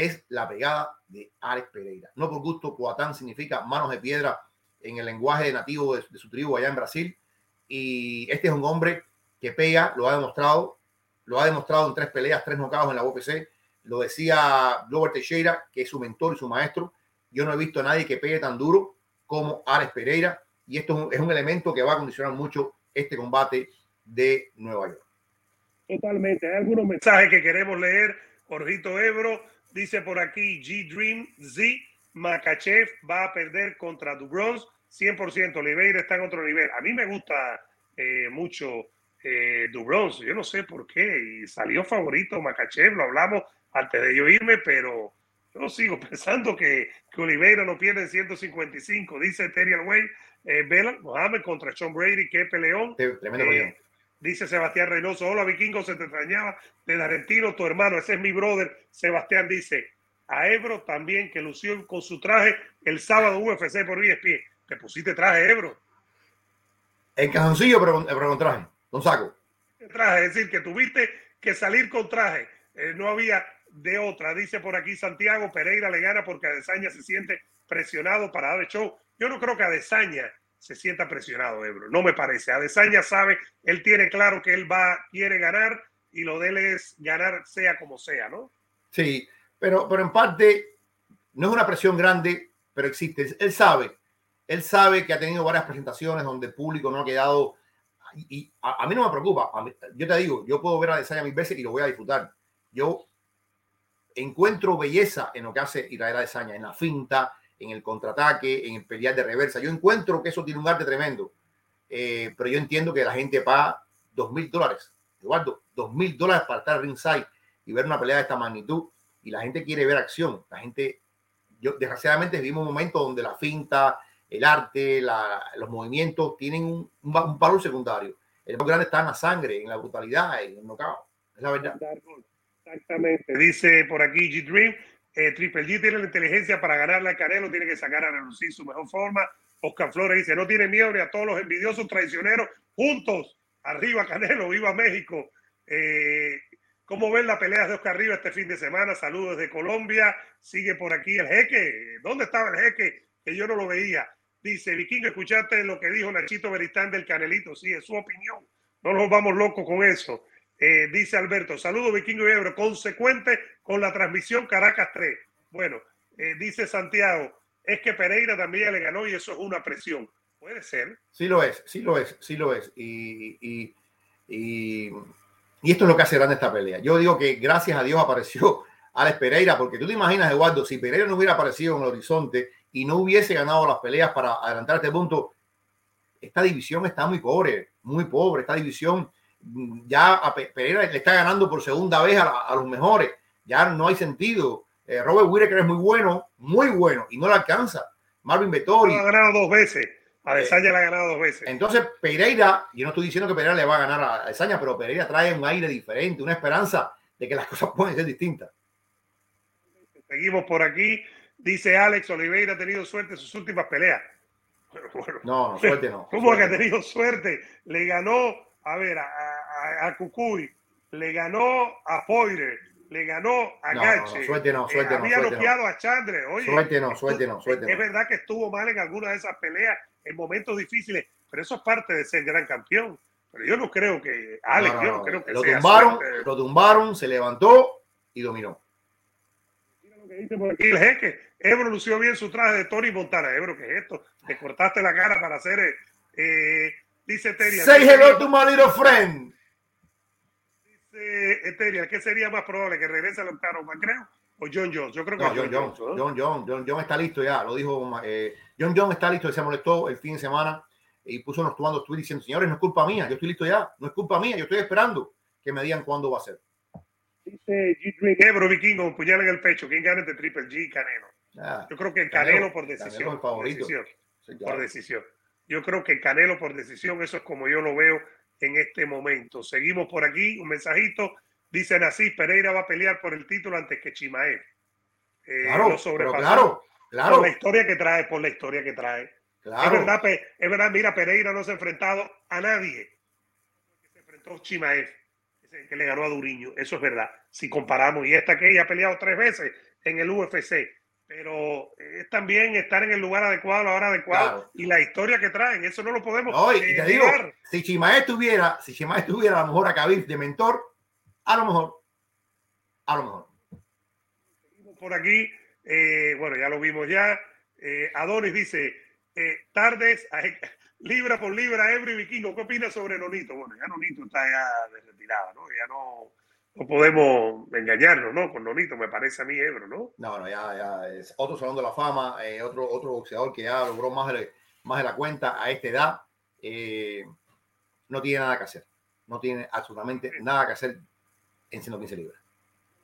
es la pegada de Alex Pereira. No por gusto, Coatán significa manos de piedra en el lenguaje nativo de, su tribu allá en Brasil. Y este es un hombre que pega, lo ha demostrado, lo ha demostrado en tres peleas, tres nocados en la UFC lo decía Robert Teixeira, que es su mentor y su maestro. Yo no he visto a nadie que pegue tan duro como Alex Pereira. Y esto es un, elemento que va a condicionar mucho este combate de Nueva York. Totalmente. Hay algunos mensajes que queremos leer. Jorgito Ebro dice por aquí: G-Dream Z. Makachev va a perder contra Dubronz 100%. Oliveira está en otro nivel. A mí me gusta eh, mucho eh, Yo no sé por qué. Y salió favorito Makachev. Lo hablamos antes de yo irme, pero yo sigo pensando que, que Oliveira no pierde 155, dice Terry Way, eh, Bela Mohamed contra Sean Brady, qué peleón. tremendo eh, Dice Sebastián Reynoso, hola vikingo, se te extrañaba de Argentino, tu hermano, ese es mi brother. Sebastián dice, a Ebro también que lució con su traje el sábado UFC por ESPN. Te pusiste traje, Ebro. En cajoncillo, pero, pero con traje, con saco. Traje, es decir, que tuviste que salir con traje. Eh, no había de otra. Dice por aquí Santiago Pereira le gana porque Adesaña se siente presionado para dar el show. Yo no creo que Adesaña se sienta presionado, Ebro. No me parece. Adesaña sabe, él tiene claro que él va, quiere ganar y lo de él es ganar sea como sea, ¿no? Sí, pero, pero en parte no es una presión grande, pero existe. Él sabe, él sabe que ha tenido varias presentaciones donde el público no ha quedado. Y, a, mí no me preocupa. yo te digo, yo puedo ver a Desaña mil veces y lo voy a disfrutar. Yo encuentro belleza en lo que hace Israel Desaña, en la finta, en el contraataque, en el pelear de reversa. Yo encuentro que eso tiene un arte tremendo. Eh, pero yo entiendo que la gente paga dos mil dólares. Eduardo, dos mil dólares para estar ringside y ver una pelea de esta magnitud y la gente quiere ver acción. La gente, yo desgraciadamente vivimos un momento donde la finta, el arte, los movimientos tienen un, un, valor secundario. El más grande está en la sangre, en la brutalidad, en el knockout. Es la verdad. Exactamente. Dice por aquí G-Dream, eh, Triple G tiene la inteligencia para ganarle a Canelo, tiene que sacar a relucir su mejor forma. Oscar Flores dice, no tiene miedo ni a todos los envidiosos traicioneros juntos. Arriba Canelo, viva México. Eh, ¿Cómo ven la pelea de Oscar Rivas este fin de semana? Saludos desde Colombia. Sigue por aquí el jeque. ¿Dónde estaba el jeque? Que yo no lo veía. Dice, Vikingo, ¿escuchaste lo que dijo Nachito Beristán del Canelito? Sí, es su opinión. No nos vamos locos con eso. Eh, dice Alberto, saludos Vikingo y Ebro, consecuente con la transmisión Caracas 3. Bueno, eh, dice Santiago, es que Pereira también le ganó y eso es una presión. Puede ser. Sí lo es, sí lo es, sí lo es. y, y y esto es lo que hace grande esta pelea. Yo digo que gracias a Dios apareció Alex Pereira, porque tú te imaginas, Eduardo, si Pereira no hubiera aparecido en el horizonte y no hubiese ganado las peleas para adelantar este punto, esta división está muy pobre, muy pobre. Esta división ya a Pereira le está ganando por segunda vez a, los mejores. Ya no hay sentido. Eh, Robert Whittaker es muy bueno, muy bueno, y no le alcanza. Marvin Vettori. ha ganado dos veces. A Desaña le ha ganado dos veces. Entonces, Pereira, yo no estoy diciendo que Pereira le va a ganar a Desaña, pero Pereira trae un aire diferente, una esperanza de que las cosas pueden ser distintas. Seguimos por aquí. Dice Alex Oliveira ha tenido suerte en sus últimas peleas. no, no, suerte no. ¿Cómo que ha tenido suerte? Le ganó, a ver, a, a, Cucuy, le ganó a Poire, le ganó a no, Gache. No, suerte no, suerte eh, no. Había noqueado a Chandre. Oye, suerte no, suerte no, suerte Es verdad que estuvo mal en algunas de esas peleas en momentos difíciles, pero eso es parte de ser gran campeón. Pero yo no creo que, Alex, yo no creo que lo tumbaron, lo tumbaron, se levantó y dominó. Mira lo que dice por aquí el jeque. Ebro lució bien su traje de Tony Montana. Ebro, ¿qué es esto? Te cortaste la cara para hacer. Eh, dice Teria. Say hello to my little friend. Dice Eteria, ¿qué sería más probable? ¿Que regrese al octavo creo? o John Jones. Yo creo que no, John, Jones, Jones, John, John, John, John, está listo ya, lo dijo eh, John John está listo, se molestó el fin de semana y puso unos tuando tweets diciendo, señores, no es culpa mía, yo estoy listo ya, no es culpa mía, yo estoy esperando que me digan cuándo va a ser. Dice G. Ebro Vikingo, puñal en el pecho, ¿quién gana entre Triple G y Canelo? Ah, yo creo que Canelo, por decisión. Por decisión, por decisión. Yo creo que Canelo por decisión, eso es como yo lo veo en este momento. Seguimos por aquí, un mensajito. Dicen así, Pereira va a pelear por el título antes que Chimaev. Eh, claro, claro, claro. Por la historia que trae, por la historia que trae. Claro. Es verdad, es verdad, mira, Pereira no se ha enfrentado a nadie. Se enfrentó a Chimaev, que le ganó a Duriño. Eso es verdad. Si comparamos, y esta que ella ha peleado tres veces en el UFC. Pero es también estar en el lugar adecuado, a la hora adecuada y la historia que traen. Eso no lo podemos. y te digo, si Chimaev tuviera, si Chimaev tuviera a lo mejor a Khabib de mentor, a lo mejor. A lo mejor. Por aquí, eh, bueno, ya lo vimos ya. Eh, Adonis dice, eh, tardes, libra por libra, Ebro Vikingo, ¿qué opinas sobre Nonito? Bueno, ya Nonito está ya de retirada, ¿no? Ya no, no podemos engañarnos, ¿no? Con Nonito, me parece a mí, Ebro, ¿no? No, no, ya, ya es otro salón de la fama, otro, otro boxeador que ya logró más de, más de la cuenta a esta edad. no tiene nada que hacer. No tiene absolutamente nada que hacer en 115 libras.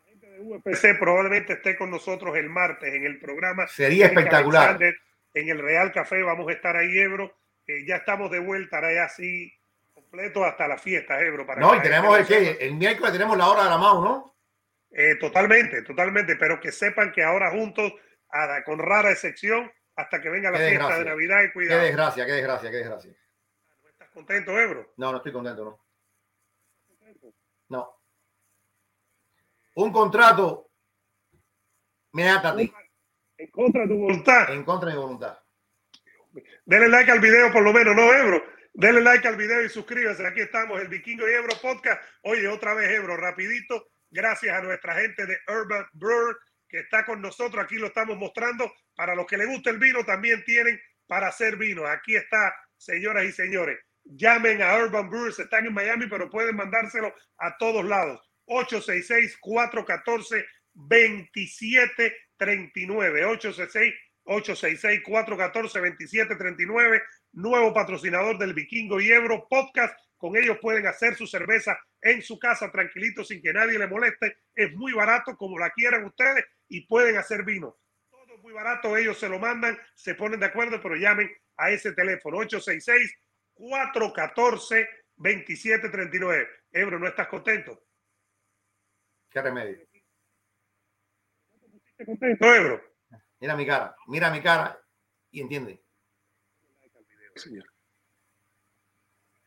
La gente de UFC probablemente esté con nosotros el martes en el programa. Sería espectacular. en el Real Café vamos a estar ahí, Ebro. Eh, ya estamos de vuelta, ahora ya sí, completo hasta la fiesta, Ebro. Para no, y tenemos el que, el miércoles tenemos la hora de la MAU, ¿no? Eh, totalmente, totalmente, pero que sepan que ahora juntos, con rara excepción, hasta que venga la fiesta de Navidad y cuidado. Qué desgracia, qué desgracia, qué desgracia. ¿No estás contento, Ebro? No, no estoy contento, no. No. Un contrato me ata a ti. En contra de tu voluntad. En contra de mi voluntad. Denle like al video por lo menos, ¿no, Ebro? Denle like al video y suscríbase. Aquí estamos, el Vikingo y Ebro Podcast. Oye, otra vez Ebro, rapidito. Gracias a nuestra gente de Urban Brewer que está con nosotros. Aquí lo estamos mostrando. Para los que les gusta el vino, también tienen para hacer vino. Aquí está, señoras y señores. Llamen a Urban Brewers. Están en Miami, pero pueden mandárselo a todos lados. 866-414-2739. 866 866-414-2739, nuevo patrocinador del Vikingo y Ebro Podcast. Con ellos pueden hacer su cerveza en su casa tranquilito sin que nadie le moleste. Es muy barato como la quieran ustedes y pueden hacer vino. Todo es muy barato, ellos se lo mandan, se ponen de acuerdo, pero llamen a ese teléfono 866-414-2739. Ebro, ¿no estás contento? ¿Qué remedio? ¿Estás contento, Ebro? Mira mi cara, mira mi cara y entiende. Señor.